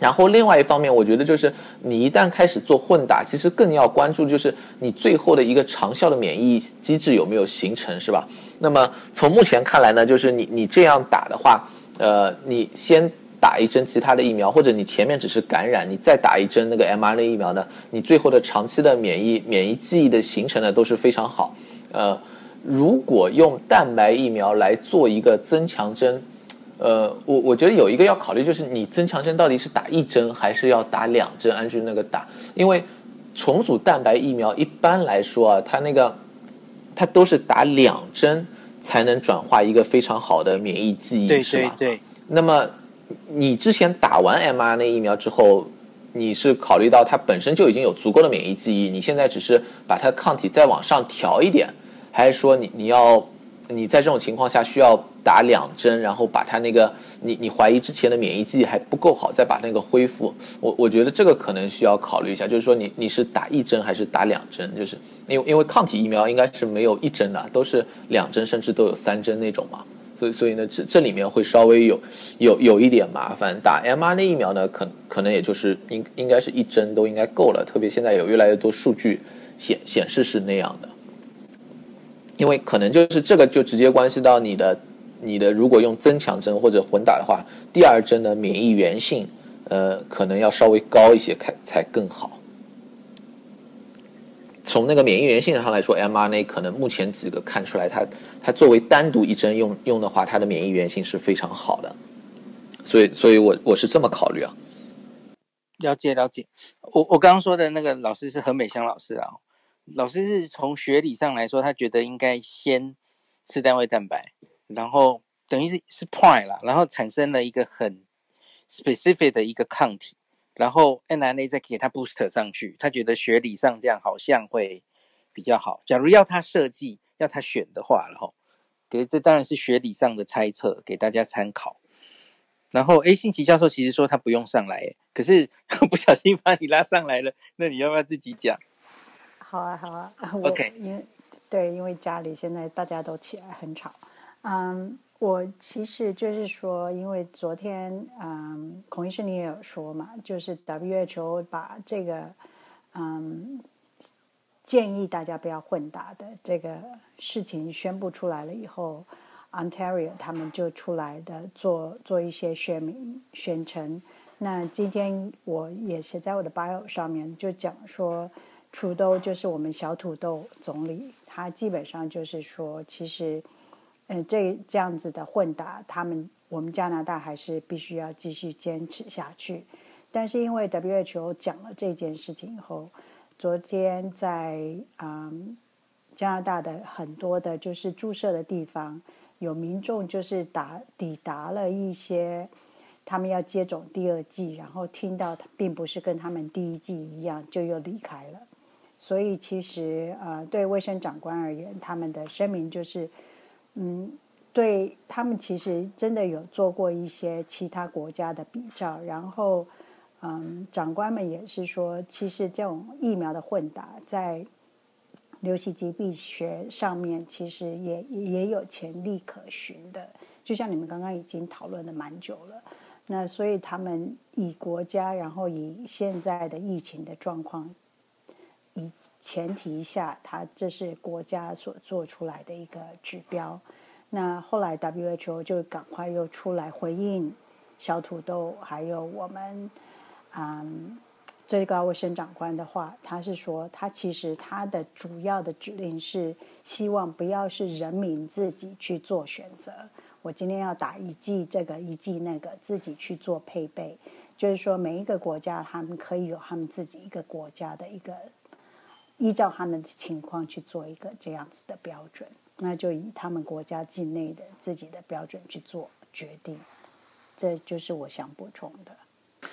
C: 然后另外一方面，我觉得就是你一旦开始做混打，其实更要关注就是你最后的一个长效的免疫机制有没有形成，是吧？那么从目前看来呢，就是你你这样打的话，呃，你先打一针其他的疫苗，或者你前面只是感染，你再打一针那个 mRNA 疫苗呢，你最后的长期的免疫免疫记忆的形成呢都是非常好。呃，如果用蛋白疫苗来做一个增强针。呃，我我觉得有一个要考虑，就是你增强针到底是打一针还是要打两针？按据那个打，因为重组蛋白疫苗一般来说啊，它那个它都是打两针才能转化一个非常好的免疫记忆，
A: 对
C: 是吧？
A: 对对。
C: 那么你之前打完 mRNA 疫苗之后，你是考虑到它本身就已经有足够的免疫记忆，你现在只是把它抗体再往上调一点，还是说你你要？你在这种情况下需要打两针，然后把它那个你你怀疑之前的免疫记忆还不够好，再把那个恢复。我我觉得这个可能需要考虑一下，就是说你你是打一针还是打两针？就是因为因为抗体疫苗应该是没有一针的，都是两针甚至都有三针那种嘛。所以所以呢，这这里面会稍微有有有一点麻烦。打 mRNA 疫苗呢，可可能也就是应应该是一针都应该够了。特别现在有越来越多数据显显示是那样的。因为可能就是这个就直接关系到你的，你的如果用增强针或者混打的话，第二针的免疫原性，呃，可能要稍微高一些，才才更好。从那个免疫原性上来说，mRNA 可能目前几个看出来，它它作为单独一针用用的话，它的免疫原性是非常好的。所以，所以我我是这么考虑啊。
A: 了解了解，我我刚刚说的那个老师是何美香老师啊。老师是从学理上来说，他觉得应该先吃单位蛋白，然后等于是是 point 啦，然后产生了一个很 specific 的一个抗体，然后 mRNA 再给它 booster 上去，他觉得学理上这样好像会比较好。假如要他设计，要他选的话，然后，可是这当然是学理上的猜测，给大家参考。然后 A 信奇教授其实说他不用上来，可是 [LAUGHS] 不小心把你拉上来了，那你要不要自己讲？
E: 好啊，好啊，[LAUGHS] 我.因为对，因为家里现在大家都起来很吵。嗯，我其实就是说，因为昨天，嗯，孔医师你也有说嘛，就是 WHO 把这个，嗯，建议大家不要混打的这个事情宣布出来了以后，Ontario 他们就出来的做做一些宣明宣称。那今天我也写在我的 bio 上面，就讲说。土豆就是我们小土豆总理，他基本上就是说，其实，嗯、呃，这这样子的混打，他们我们加拿大还是必须要继续坚持下去。但是因为 WHO 讲了这件事情以后，昨天在嗯加拿大的很多的就是注射的地方，有民众就是打抵达了一些。他们要接种第二剂，然后听到并不是跟他们第一剂一样，就又离开了。所以其实呃，对卫生长官而言，他们的声明就是，嗯，对他们其实真的有做过一些其他国家的比较，然后嗯，长官们也是说，其实这种疫苗的混打在流行疾病学上面，其实也也有潜力可循的。就像你们刚刚已经讨论的蛮久了。那所以他们以国家，然后以现在的疫情的状况，前提下，他这是国家所做出来的一个指标。那后来 WHO 就赶快又出来回应小土豆，还有我们嗯最高卫生长官的话，他是说，他其实他的主要的指令是希望不要是人民自己去做选择。我今天要打一剂这个一剂那个，自己去做配备，就是说每一个国家他们可以有他们自己一个国家的一个，依照他们的情况去做一个这样子的标准，那就以他们国家境内的自己的标准去做决定，这就是我想补充的。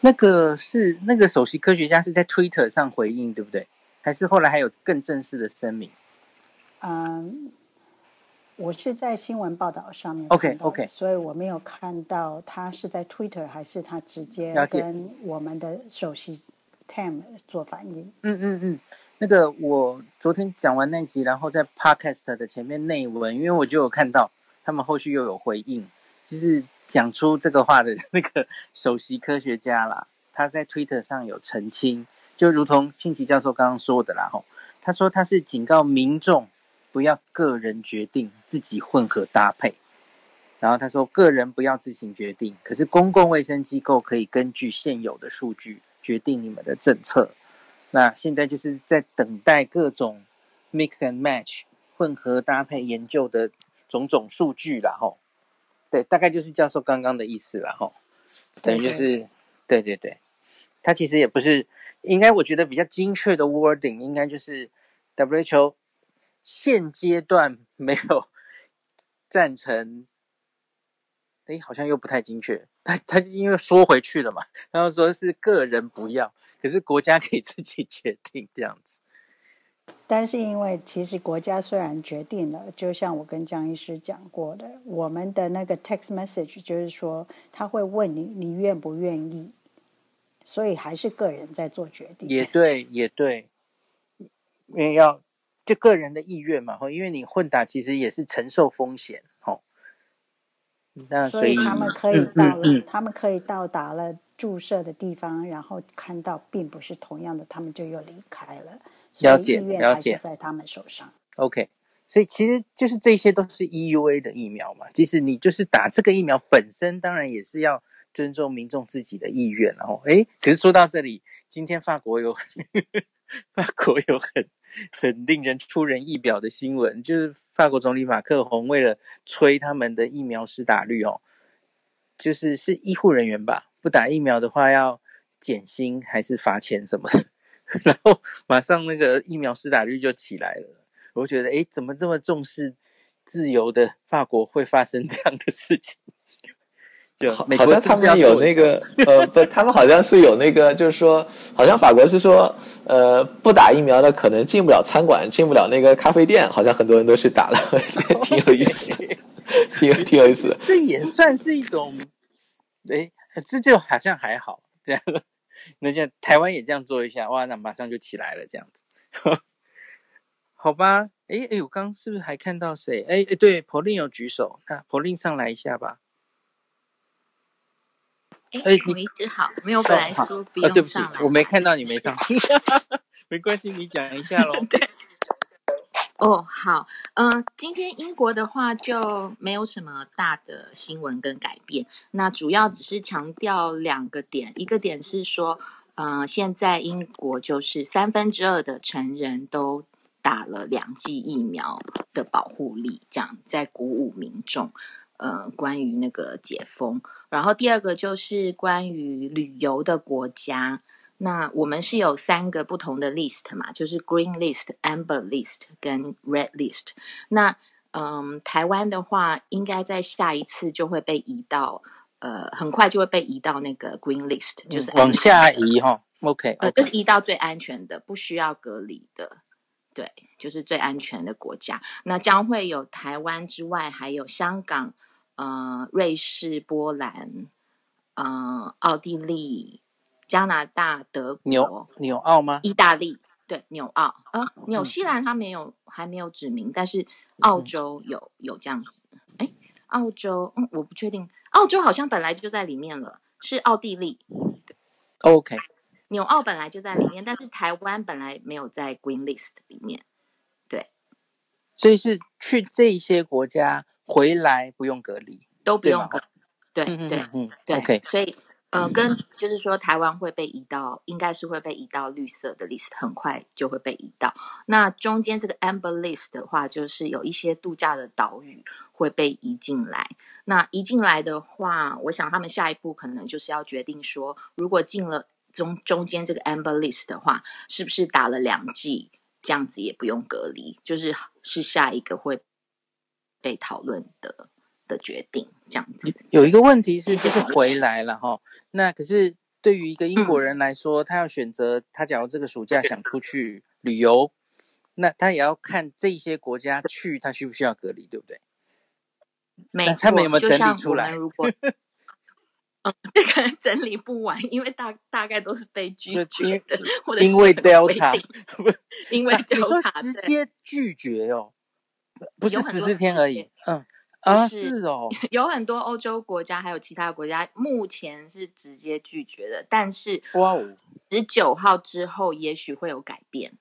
A: 那个是那个首席科学家是在 Twitter 上回应，对不对？还是后来还有更正式的声明？
E: 嗯。我是在新闻报道上面
A: ，OK OK，
E: 所以我没有看到他是在 Twitter 还是他直接跟我们的首席 Tim 做反应。
A: 嗯嗯嗯，那个我昨天讲完那集，然后在 Podcast 的前面内文，因为我就有看到他们后续又有回应，就是讲出这个话的那个首席科学家啦，他在 Twitter 上有澄清，就如同庆奇教授刚刚说的啦，吼，他说他是警告民众。不要个人决定自己混合搭配，然后他说个人不要自行决定，可是公共卫生机构可以根据现有的数据决定你们的政策。那现在就是在等待各种 mix and match 混合搭配研究的种种数据了吼。对，大概就是教授刚刚的意思了吼。等于就是，对对对，他其实也不是，应该我觉得比较精确的 wording 应该就是 WHO。现阶段没有 [LAUGHS] 赞成，哎，好像又不太精确。他他因为说回去了嘛，然后说是个人不要，可是国家可以自己决定这样子。
E: 但是因为其实国家虽然决定了，就像我跟江医师讲过的，我们的那个 text message 就是说他会问你，你愿不愿意，所以还是个人在做决定。
A: 也对，也对，因为要。就个人的意愿嘛，因为你混打其实也是承受风险，吼。那所以，
E: 所以他们可以到了，嗯嗯嗯、他们可以到达了注射的地方，然后看到并不是同样的，他们就又离开了。
A: 了解，
E: 了解在他们手上。
A: OK，所以其实就是这些都是 EUA 的疫苗嘛。即使你就是打这个疫苗本身，当然也是要尊重民众自己的意愿，然后，诶，可是说到这里，今天法国有。法国有很很令人出人意表的新闻，就是法国总理马克宏为了催他们的疫苗施打率哦，就是是医护人员吧，不打疫苗的话要减薪还是罚钱什么的，[LAUGHS] 然后马上那个疫苗施打率就起来了。我觉得，诶，怎么这么重视自由的法国会发生这样的事情？
C: 好，好像他们有那个，呃，不，他们好像是有那个，就是说，好像法国是说，呃，不打疫苗的可能进不了餐馆，进不了那个咖啡店，好像很多人都去打了，[LAUGHS] [LAUGHS] 挺有意思的，挺挺有意思的。
A: 这也算是一种，哎，这就好像还好，这样，那像台湾也这样做一下，哇，那马上就起来了，这样子，[LAUGHS] 好吧？哎哎，我刚刚是不是还看到谁？哎哎，对，Pauline 有举手，那 Pauline 上来一下吧。
F: 哎，孔医师好，没有，本来说不用上来。
A: 哦，对不起，我没看到你没上，没关系，你讲一下喽。[LAUGHS]
F: 对，哦，好，嗯、呃，今天英国的话就没有什么大的新闻跟改变，那主要只是强调两个点，一个点是说，嗯、呃，现在英国就是三分之二的成人都打了两剂疫苗的保护力，这样在鼓舞民众。呃，关于那个解封，然后第二个就是关于旅游的国家。那我们是有三个不同的 list 嘛，就是 green list、amber list 跟 red list。那嗯，台湾的话，应该在下一次就会被移到，呃，很快就会被移到那个 green list，就是
A: 往下移哈。OK，
F: 呃，就是移到最安全的，不需要隔离的，对，就是最安全的国家。那将会有台湾之外，还有香港。呃，瑞士、波兰、呃，奥地利、加拿大、德国、
A: 纽纽澳吗？
F: 意大利，对，纽澳。呃，纽西兰它没有，嗯、还没有指明，但是澳洲有有这样子。哎，澳洲，嗯，我不确定，澳洲好像本来就在里面了，是奥地利。对
A: ，OK。
F: 纽澳本来就在里面，但是台湾本来没有在 Green List 里面。对，
A: 所以是去这些国家。回来不用隔离，
F: 都不用隔离，对对对，嗯对
A: ，OK。
F: 所以，呃，跟就是说，台湾会被移到，应该是会被移到绿色的 list，很快就会被移到。那中间这个 amber list 的话，就是有一些度假的岛屿会被移进来。那移进来的话，我想他们下一步可能就是要决定说，如果进了中中间这个 amber list 的话，是不是打了两剂，这样子也不用隔离，就是是下一个会。被讨论的的决定这样子，
A: 有一个问题是，就是回来了哈。那可是对于一个英国人来说，嗯、他要选择，他假如这个暑假想出去旅游，那他也要看这些国家去，他需不需要隔离，对不对？
F: 没错，
A: 他们有没有整理出来？
F: 如果嗯，[LAUGHS] 这个整理不完，因为大大概都是被拒绝的，或者
A: 因为 Delta，[LAUGHS]
F: 因为 [LAUGHS] Delta
A: 直接拒绝哦。不是十四天而已，嗯啊是，哦，
F: 有很多欧洲国家还有其他国家目前是直接拒绝的，但是
A: 哇哦，
F: 十九号之后也许会有改变。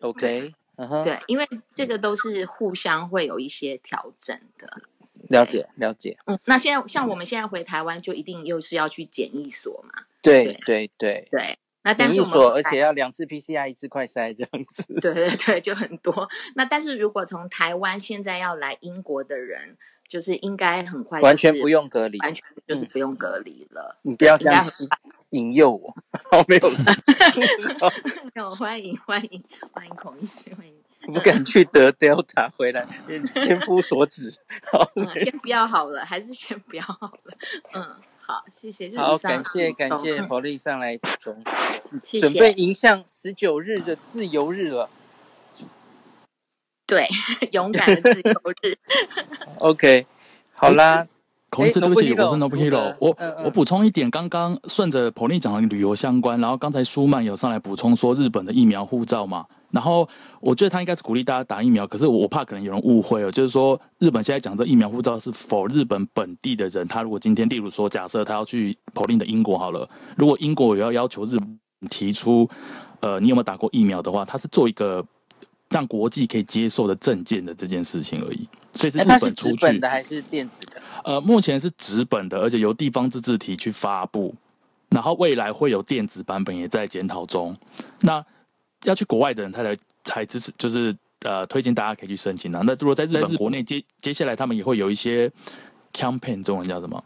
A: OK，[LAUGHS]
F: 对，因为这个都是互相会有一些调整的。
A: 了解了解，
F: 嗯，那现在像我们现在回台湾，就一定又是要去检疫所嘛？
A: 对对对对。
F: 对那但是我们
A: 所，而且要两次 PCR，一次快筛这样子。
F: 对对对，就很多。那但是如果从台湾现在要来英国的人，就是应该很快
A: 完全不用隔离，
F: 完全就是不用隔离了。
A: 嗯、你不要这样引诱我，我，没有 [LAUGHS] [LAUGHS]
F: 没有，欢迎欢迎欢迎孔医师，欢迎。
A: 不敢去得 Delta 回来，千夫 [LAUGHS] 所指。好、
F: 嗯，先不要好了，还是先不要好了。嗯。好，谢谢。
A: 好，感谢感谢 Pauline 上来补充，
F: 谢谢。
A: 准备迎向十九日的自由日了。
F: 对，[LAUGHS] 勇敢的自由日。[LAUGHS]
A: OK，好啦。
G: 孔医师，对不起，我是 Noble Hero。我我补充一点，刚刚顺着 Pauline 讲的旅游相关，然后刚才舒曼有上来补充说日本的疫苗护照嘛。然后我觉得他应该是鼓励大家打疫苗，可是我怕可能有人误会哦，就是说日本现在讲这疫苗护照是 for 日本本地的人，他如果今天例如说假设他要去 Pauline 的英国好了，如果英国也要要求日本提出，呃，你有没有打过疫苗的话，他是做一个让国际可以接受的证件的这件事情而已，所以是日本出
A: 本的还是电子的？
G: 呃，目前是纸本的，而且由地方自治体去发布，然后未来会有电子版本也在检讨中。那要去国外的人，他才才支持，就是呃，推荐大家可以去申请啊。那如果在日本国内接接下来，他们也会有一些 campaign，中文叫什么？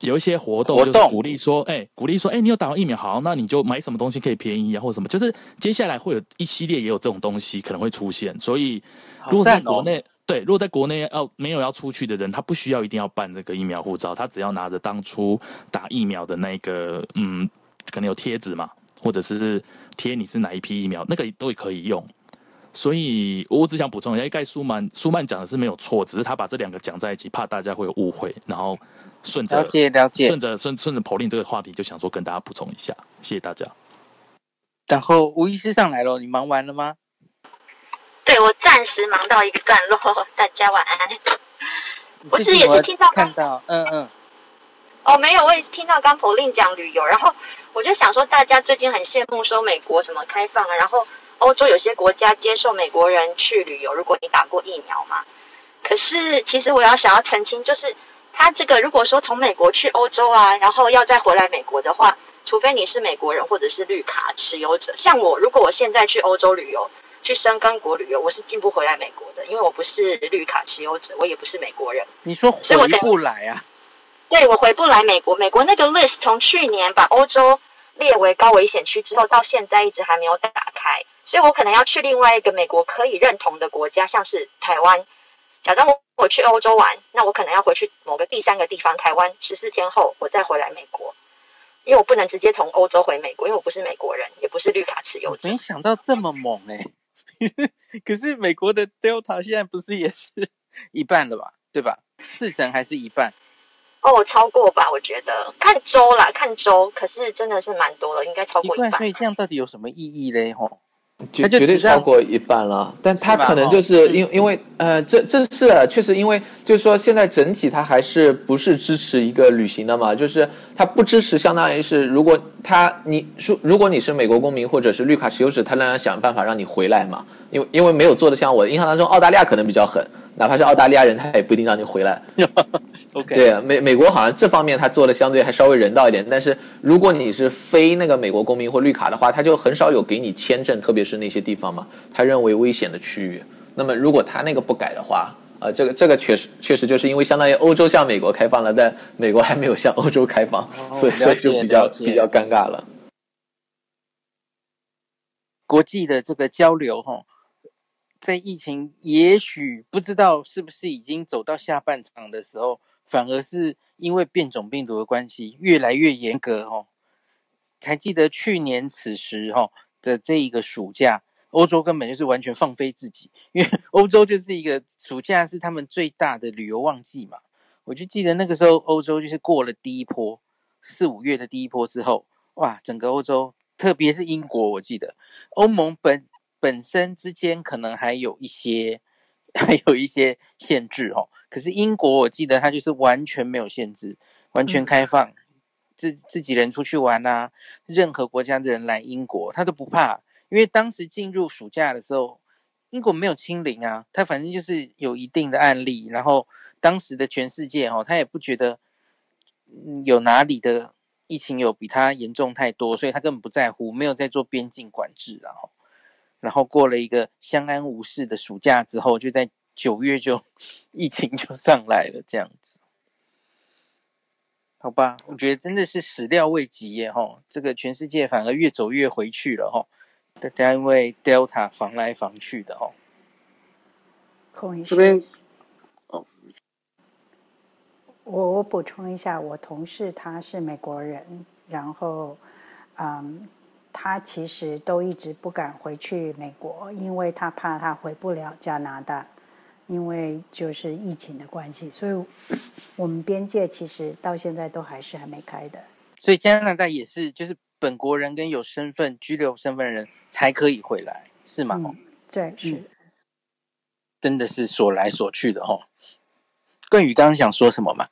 G: 有一些活动，就是鼓励说，哎、欸，鼓励说，哎、欸，你有打完疫苗，好，那你就买什么东西可以便宜啊，或者什么？就是接下来会有一系列也有这种东西可能会出现。所以，如果在国内，哦、对，如果在国内要没有要出去的人，他不需要一定要办这个疫苗护照，他只要拿着当初打疫苗的那个，嗯，可能有贴纸嘛。或者是贴你是哪一批疫苗，那个都可以用。所以我只想补充一下，盖舒曼舒曼讲的是没有错，只是他把这两个讲在一起，怕大家会有误会。然后顺着
A: 了解了解，
G: 顺着顺顺着 Pauline 这个话题，就想说跟大家补充一下，谢谢大家。
A: 然后吴医师上来了，你忙完了吗？
H: 对，我暂时忙到一个段落，大家晚安。我自己也是听到
A: 看到，嗯嗯。
H: 哦，没有，我也是听到刚 Pauline 讲旅游，然后。我就想说，大家最近很羡慕说美国什么开放啊，然后欧洲有些国家接受美国人去旅游，如果你打过疫苗嘛。可是其实我要想要澄清，就是他这个如果说从美国去欧洲啊，然后要再回来美国的话，除非你是美国人或者是绿卡持有者。像我，如果我现在去欧洲旅游，去申根国旅游，我是进不回来美国的，因为我不是绿卡持有者，我也不是美国人。
A: 你说回不来啊？
H: 对，我回不来美国。美国那个 list 从去年把欧洲列为高危险区之后，到现在一直还没有打开，所以我可能要去另外一个美国可以认同的国家，像是台湾。假装我我去欧洲玩，那我可能要回去某个第三个地方，台湾十四天后我再回来美国，因为我不能直接从欧洲回美国，因为我不是美国人，也不是绿卡持有者。
A: 没想到这么猛哎、[LAUGHS] 可是美国的 Delta 现在不是也是一半了吧？对吧？四成还是一半？
H: 哦，超过吧？我觉得看周啦，看周，可是真的是蛮多了，应该超过一半。
A: 所以这样到底有什么意义嘞？吼？
C: 绝绝对超过一半了，但他可能就是因因为呃，这这是确实因为就是说现在整体他还是不是支持一个旅行的嘛，就是他不支持，相当于是如果他你说如果你是美国公民或者是绿卡持有者，他仍然想办法让你回来嘛，因为因为没有做的像我印象当中澳大利亚可能比较狠，哪怕是澳大利亚人，他也不一定让你回来。[LAUGHS]
A: OK，
C: 对，美美国好像这方面他做的相对还稍微人道一点，但是如果你是非那个美国公民或绿卡的话，他就很少有给你签证，特别是那些地方嘛，他认为危险的区域。那么如果他那个不改的话，啊、呃，这个这个确实确实就是因为相当于欧洲向美国开放了，但美国还没有向欧洲开放，哦、所以所以就比较比较尴尬了。
A: 国际的这个交流哈，在疫情也许不知道是不是已经走到下半场的时候。反而是因为变种病毒的关系，越来越严格哦。还记得去年此时哈的这一个暑假，欧洲根本就是完全放飞自己，因为 [LAUGHS] 欧洲就是一个暑假是他们最大的旅游旺季嘛。我就记得那个时候，欧洲就是过了第一波四五月的第一波之后，哇，整个欧洲，特别是英国，我记得欧盟本本身之间可能还有一些。[LAUGHS] 还有一些限制哦，可是英国我记得它就是完全没有限制，完全开放，自自己人出去玩啊，任何国家的人来英国他都不怕，因为当时进入暑假的时候，英国没有清零啊，他反正就是有一定的案例，然后当时的全世界哦，他也不觉得有哪里的疫情有比他严重太多，所以他根本不在乎，没有在做边境管制啊。然后过了一个相安无事的暑假之后，就在九月就 [LAUGHS] 疫情就上来了，这样子，好吧？我觉得真的是始料未及耶，哈！这个全世界反而越走越回去了，哈！大家因为 Delta 防来防去的，哈。
E: 这边，哦，我我补充一下，我同事他是美国人，然后，嗯。他其实都一直不敢回去美国，因为他怕他回不了加拿大，因为就是疫情的关系，所以我们边界其实到现在都还是还没开的。
A: 所以加拿大也是，就是本国人跟有身份居留身份的人才可以回来，是吗？
E: 嗯、对，是、嗯，
A: 真的是所来所去的哦。冠宇刚刚想说什么吗？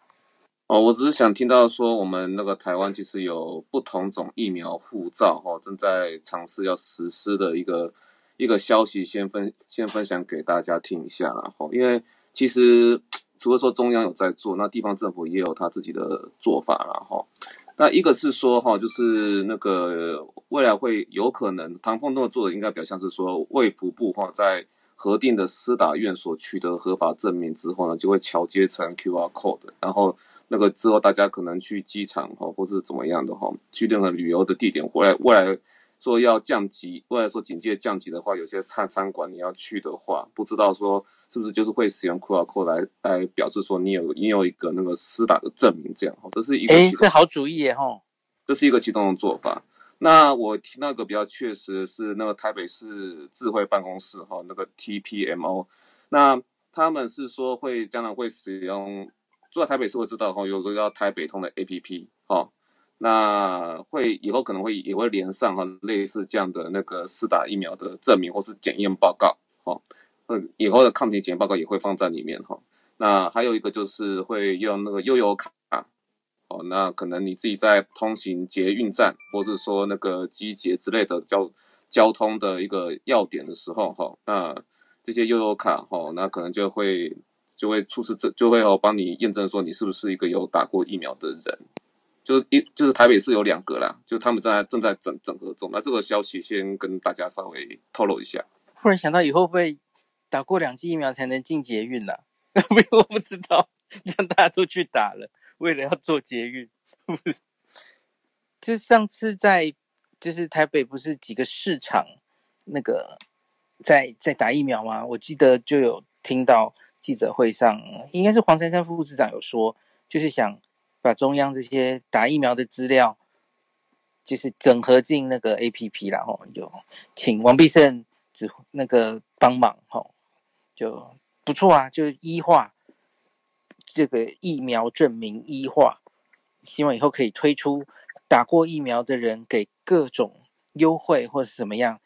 B: 哦，我只是想听到说，我们那个台湾其实有不同种疫苗护照，哈，正在尝试要实施的一个一个消息，先分先分享给大家听一下，然后，因为其实除了说中央有在做，那地方政府也有他自己的做法，然后，那一个是说，哈，就是那个未来会有可能，唐凤诺做的应该比较像是说，卫福部哈在核定的施打院所取得合法证明之后呢，就会桥接成 QR code，然后。那个之后，大家可能去机场哈，或是怎么样的哈，去任何旅游的地点，未来未来说要降级，未来说警戒降级的话，有些餐餐馆你要去的话，不知道说是不是就是会使用 QR code 来来表示说你有你有一个那个施打的证明，这样哈，这是一个
A: 哎，这好主意耶哈，
B: 这是一个其中的做法。那我听那个比较确实是那个台北市智慧办公室哈，那个 TPMO，那他们是说会将来会使用。住在台北市会知道哈，有个叫台北通的 APP 哈，那会以后可能会也会连上哈，类似这样的那个四打疫苗的证明或是检验报告哈，嗯，以后的抗体检验报告也会放在里面哈。那还有一个就是会用那个悠游卡，哦，那可能你自己在通行捷运站或者说那个机捷之类的交交通的一个要点的时候哈，那这些悠游卡哈，那可能就会。就会出示这就会哦帮你验证说你是不是一个有打过疫苗的人，就一就是台北市有两个啦，就他们在正在整整合中。那这个消息先跟大家稍微透露一下。
A: 突然想到以后会打过两剂疫苗才能进捷运呢？不，[LAUGHS] 我不知道，这样大家都去打了，为了要做捷运。就上次在就是台北不是几个市场那个在在打疫苗吗？我记得就有听到记者会上，应该是黄珊珊副市长有说，就是想。把中央这些打疫苗的资料，就是整合进那个 APP 然后就请王必胜指那个帮忙吼，就不错啊，就医化这个疫苗证明医化，希望以后可以推出打过疫苗的人给各种优惠或者怎么样，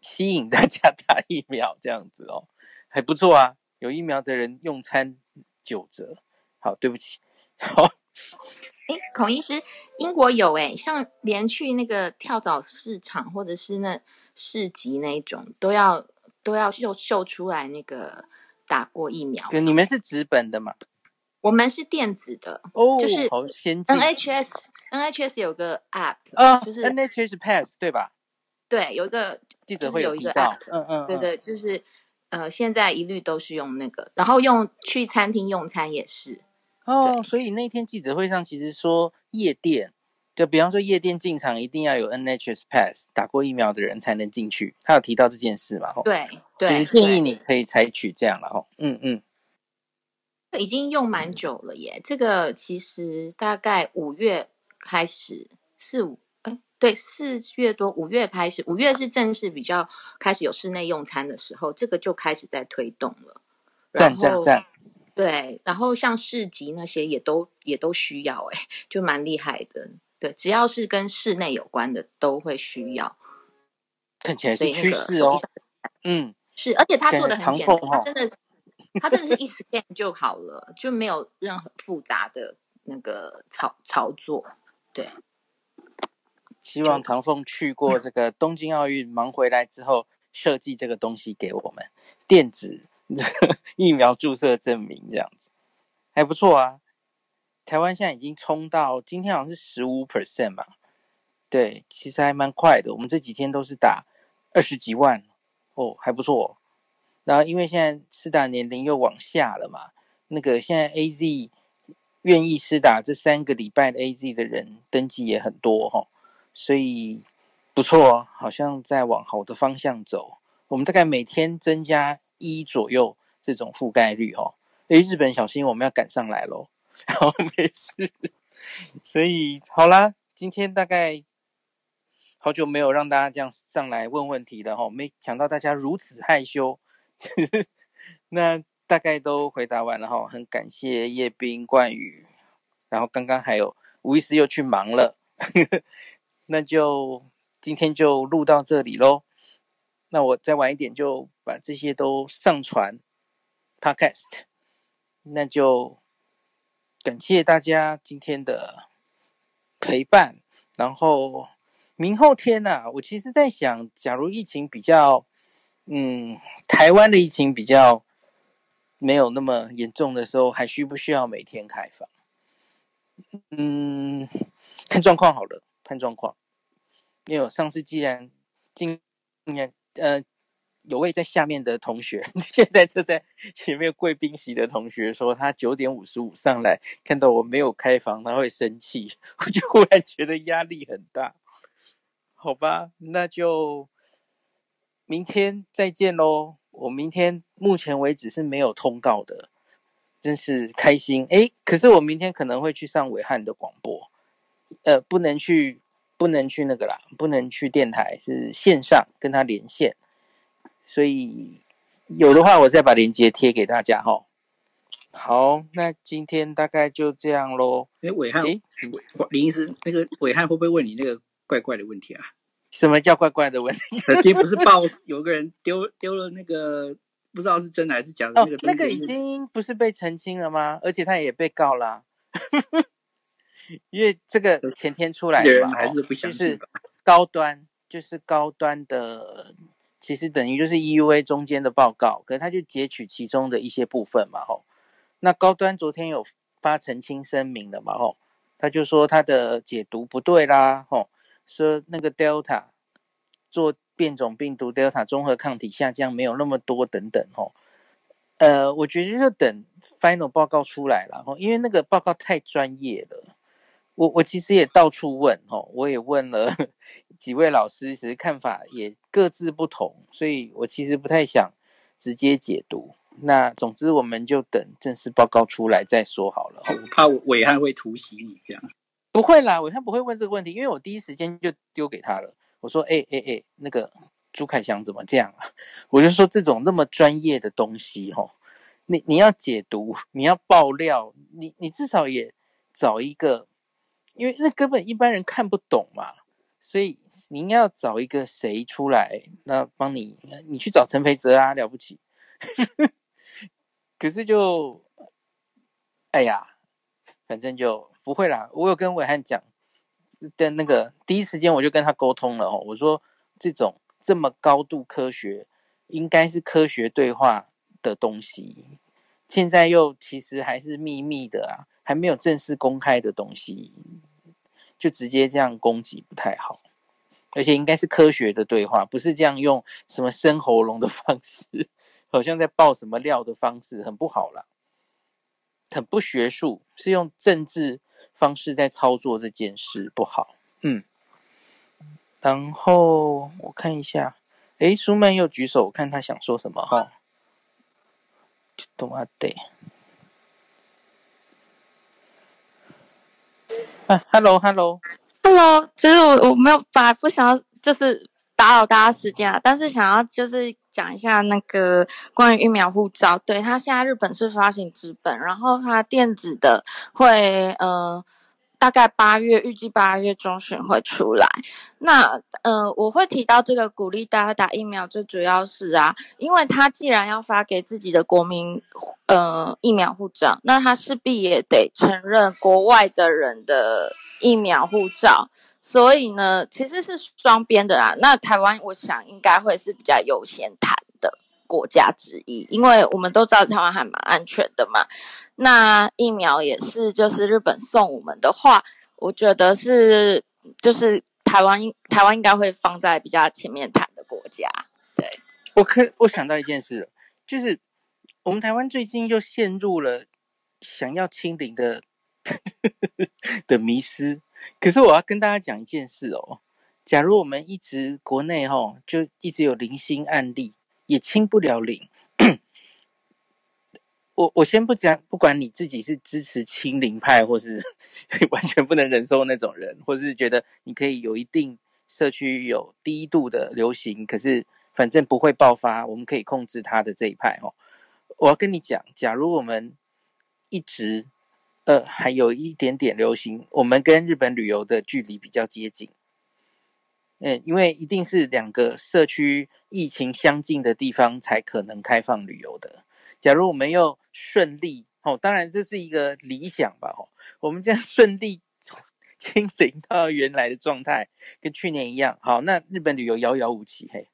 A: 吸引大家 [LAUGHS] 打疫苗这样子哦，还不错啊，有疫苗的人用餐九折。好，对不起，好。
F: 哎，孔医师，英国有哎，像连去那个跳蚤市场或者是那市集那种，都要都要秀秀出来那个打过疫苗。
A: 你们是纸本的吗？
F: 我们是电子的
A: 哦，
F: 就是
A: 好先进。
F: NHS NHS 有个 App
A: 啊，
F: 就是
A: NHS Pass 对吧？
F: 对，有一个
A: 记者会
F: 有一个
A: App，嗯嗯，
F: 对对，就是呃，现在一律都是用那个，然后用去餐厅用餐也是。
A: 哦，所以那天记者会上其实说夜店，就比方说夜店进场一定要有 NHS Pass，打过疫苗的人才能进去。他有提到这件事嘛？
F: 对对，
A: 就是建议你可以采取这样了哦。嗯嗯，
F: 已经用蛮久了耶。这个其实大概五月开始，四五哎，对，四月多五月开始，五月是正式比较开始有室内用餐的时候，这个就开始在推动了。
A: 赞赞赞！
F: 对，然后像市集那些也都也都需要，哎，就蛮厉害的。对，只要是跟室内有关的，都会需要。
A: 看起来是趋势哦。嗯，
F: 是，而且他做的很简单，他真的，他真的是一 scan 就好了，就没有任何复杂的那个操操作。对，
A: 希望唐凤去过这个东京奥运，忙回来之后设计这个东西给我们电子。[LAUGHS] 疫苗注射证明这样子还不错啊。台湾现在已经冲到今天好像是十五 percent 嘛，对，其实还蛮快的。我们这几天都是打二十几万哦，还不错。然后因为现在施打年龄又往下了嘛，那个现在 AZ 愿意施打这三个礼拜的 AZ 的人登记也很多哈，所以不错哦，好像在往好的方向走。我们大概每天增加。一左右这种覆盖率哦，诶，日本小心我们要赶上来喽。[LAUGHS] 好，没事。所以好啦，今天大概好久没有让大家这样上来问问题了哈，没想到大家如此害羞。[LAUGHS] 那大概都回答完了哈，很感谢叶斌、冠宇，然后刚刚还有吴医师又去忙了，那就今天就录到这里喽。那我再晚一点就把这些都上传 Podcast，那就感谢大家今天的陪伴。然后明后天呢、啊，我其实在想，假如疫情比较，嗯，台湾的疫情比较没有那么严重的时候，还需不需要每天开放？嗯，看状况好了，看状况。因为我上次既然今年。呃，有位在下面的同学，[LAUGHS] 现在就在前面贵宾席的同学说，他九点五十五上来，看到我没有开房，他会生气。[LAUGHS] 我就忽然觉得压力很大。好吧，那就明天再见喽。我明天目前为止是没有通告的，真是开心。诶，可是我明天可能会去上伟汉的广播，呃，不能去。不能去那个啦，不能去电台，是线上跟他连线，所以有的话我再把链接贴给大家哈。好，那今天大概就这样喽。
D: 哎，伟汉，哎，林医师，那个伟汉会不会问你那个怪怪的问题啊？[LAUGHS]
A: 什么叫怪怪的问题？[LAUGHS]
D: 今天不是报有个人丢丢了那个不知道是真的还是假的那个东西，
A: 哦，那个已经不是被澄清了吗？而且他也被告了。[LAUGHS] 因为这个前天出来的嘛，还是不相信，就是高端，就是高端的，其实等于就是 EUA 中间的报告，可是他就截取其中的一些部分嘛，吼。那高端昨天有发澄清声明的嘛，吼。他就说他的解读不对啦，吼，说那个 Delta 做变种病毒 Delta 中和抗体下降没有那么多等等，吼，呃，我觉得就等 final 报告出来了，吼，因为那个报告太专业了。我我其实也到处问，哦，我也问了 [LAUGHS] 几位老师，其实看法也各自不同，所以我其实不太想直接解读。那总之，我们就等正式报告出来再说好了。
D: 我怕伟汉会突袭你这样。
A: 不会啦，伟汉不会问这个问题，因为我第一时间就丢给他了。我说：“哎哎哎，那个朱凯翔怎么这样啊？”我就说：“这种那么专业的东西，吼，你你要解读，你要爆料，你你至少也找一个，因为那根本一般人看不懂嘛，所以你应该要找一个谁出来，那帮你，你去找陈培哲啊，了不起。[LAUGHS] ”可是就，哎呀，反正就不会啦。我有跟暐瀚讲，的那个第一时间我就跟他沟通了哦。我说这种这么高度科学，应该是科学对话的东西，现在又其实还是秘密的啊，还没有正式公开的东西，就直接这样攻击不太好。而且应该是科学的对话，不是这样用什么生喉咙的方式。[LAUGHS] 好像在爆什么料的方式很不好啦，很不学术，是用政治方式在操作这件事不好。嗯，然后我看一下，诶，舒曼又举手，我看他想说什么哈？懂啊，对。[LAUGHS]
I: Hello，Hello，Hello，其实我我没有把不想要就是。打扰大家时间啊，但是想要就是讲一下那个关于疫苗护照，对，它现在日本是发行纸本，然后它电子的会呃大概八月，预计八月中旬会出来。那呃我会提到这个鼓励大家打疫苗，最主要是啊，因为他既然要发给自己的国民呃疫苗护照，那他势必也得承认国外的人的疫苗护照。所以呢，其实是双边的啦。那台湾，我想应该会是比较优先谈国家之一，因为我们都知道台湾还蛮安全的嘛。那疫苗也是，就是日本送我们的话，我觉得是，就是台湾，台湾应该会放在比较前面谈的国家。对，
A: 我可我想到一件事，就是我们台湾最近又陷入了想要清零的 [LAUGHS] 的迷思。可是我要跟大家讲一件事哦，假如我们一直国内哈就一直有零星案例，也清不了零。我我先不讲，不管你自己是支持清零派，或是 [LAUGHS] 完全不能忍受那种人，或是觉得你可以有一定社区有低度的流行，可是反正不会爆发，我们可以控制它的这一派哦。我要跟你讲，假如我们一直。呃，还有一点点流行，我们跟日本旅游的距离比较接近。嗯，因为一定是两个社区疫情相近的地方才可能开放旅游的。假如我们又顺利，哦，当然这是一个理想吧，哦，我们这样顺利清零到原来的状态，跟去年一样，好，那日本旅游遥遥无期。嘿，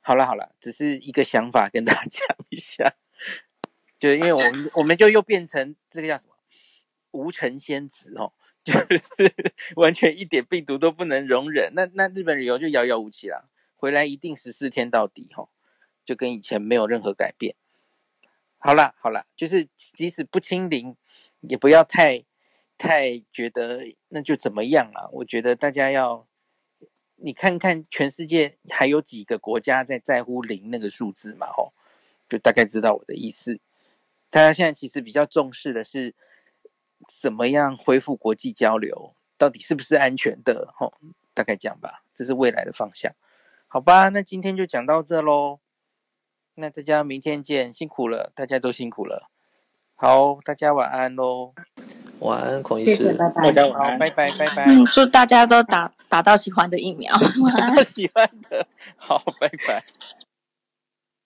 A: 好了好了，只是一个想法跟大家 [LAUGHS] 讲一下，就因为我们我们就又变成这个叫什么？无尘仙子哦，就是完全一点病毒都不能容忍，那那日本旅游就遥遥无期了，回来一定十四天到底吼，就跟以前没有任何改变。好啦好啦，就是即使不清零，也不要太太觉得那就怎么样了。我觉得大家要你看看全世界还有几个国家在在乎零那个数字嘛吼，就大概知道我的意思。大家现在其实比较重视的是。怎么样恢复国际交流？到底是不是安全的？吼，大概讲吧，这是未来的方向。好吧，那今天就讲到这喽。那大家明天见，辛苦了，大家都辛苦了。好，大家晚安喽。
C: 晚安，孔医师，
D: 拜拜，大家晚安，
A: 拜拜，拜拜。
I: 嗯，祝大家都打打到喜欢的疫苗。[LAUGHS] 晚安，
A: 喜欢的，好，拜拜。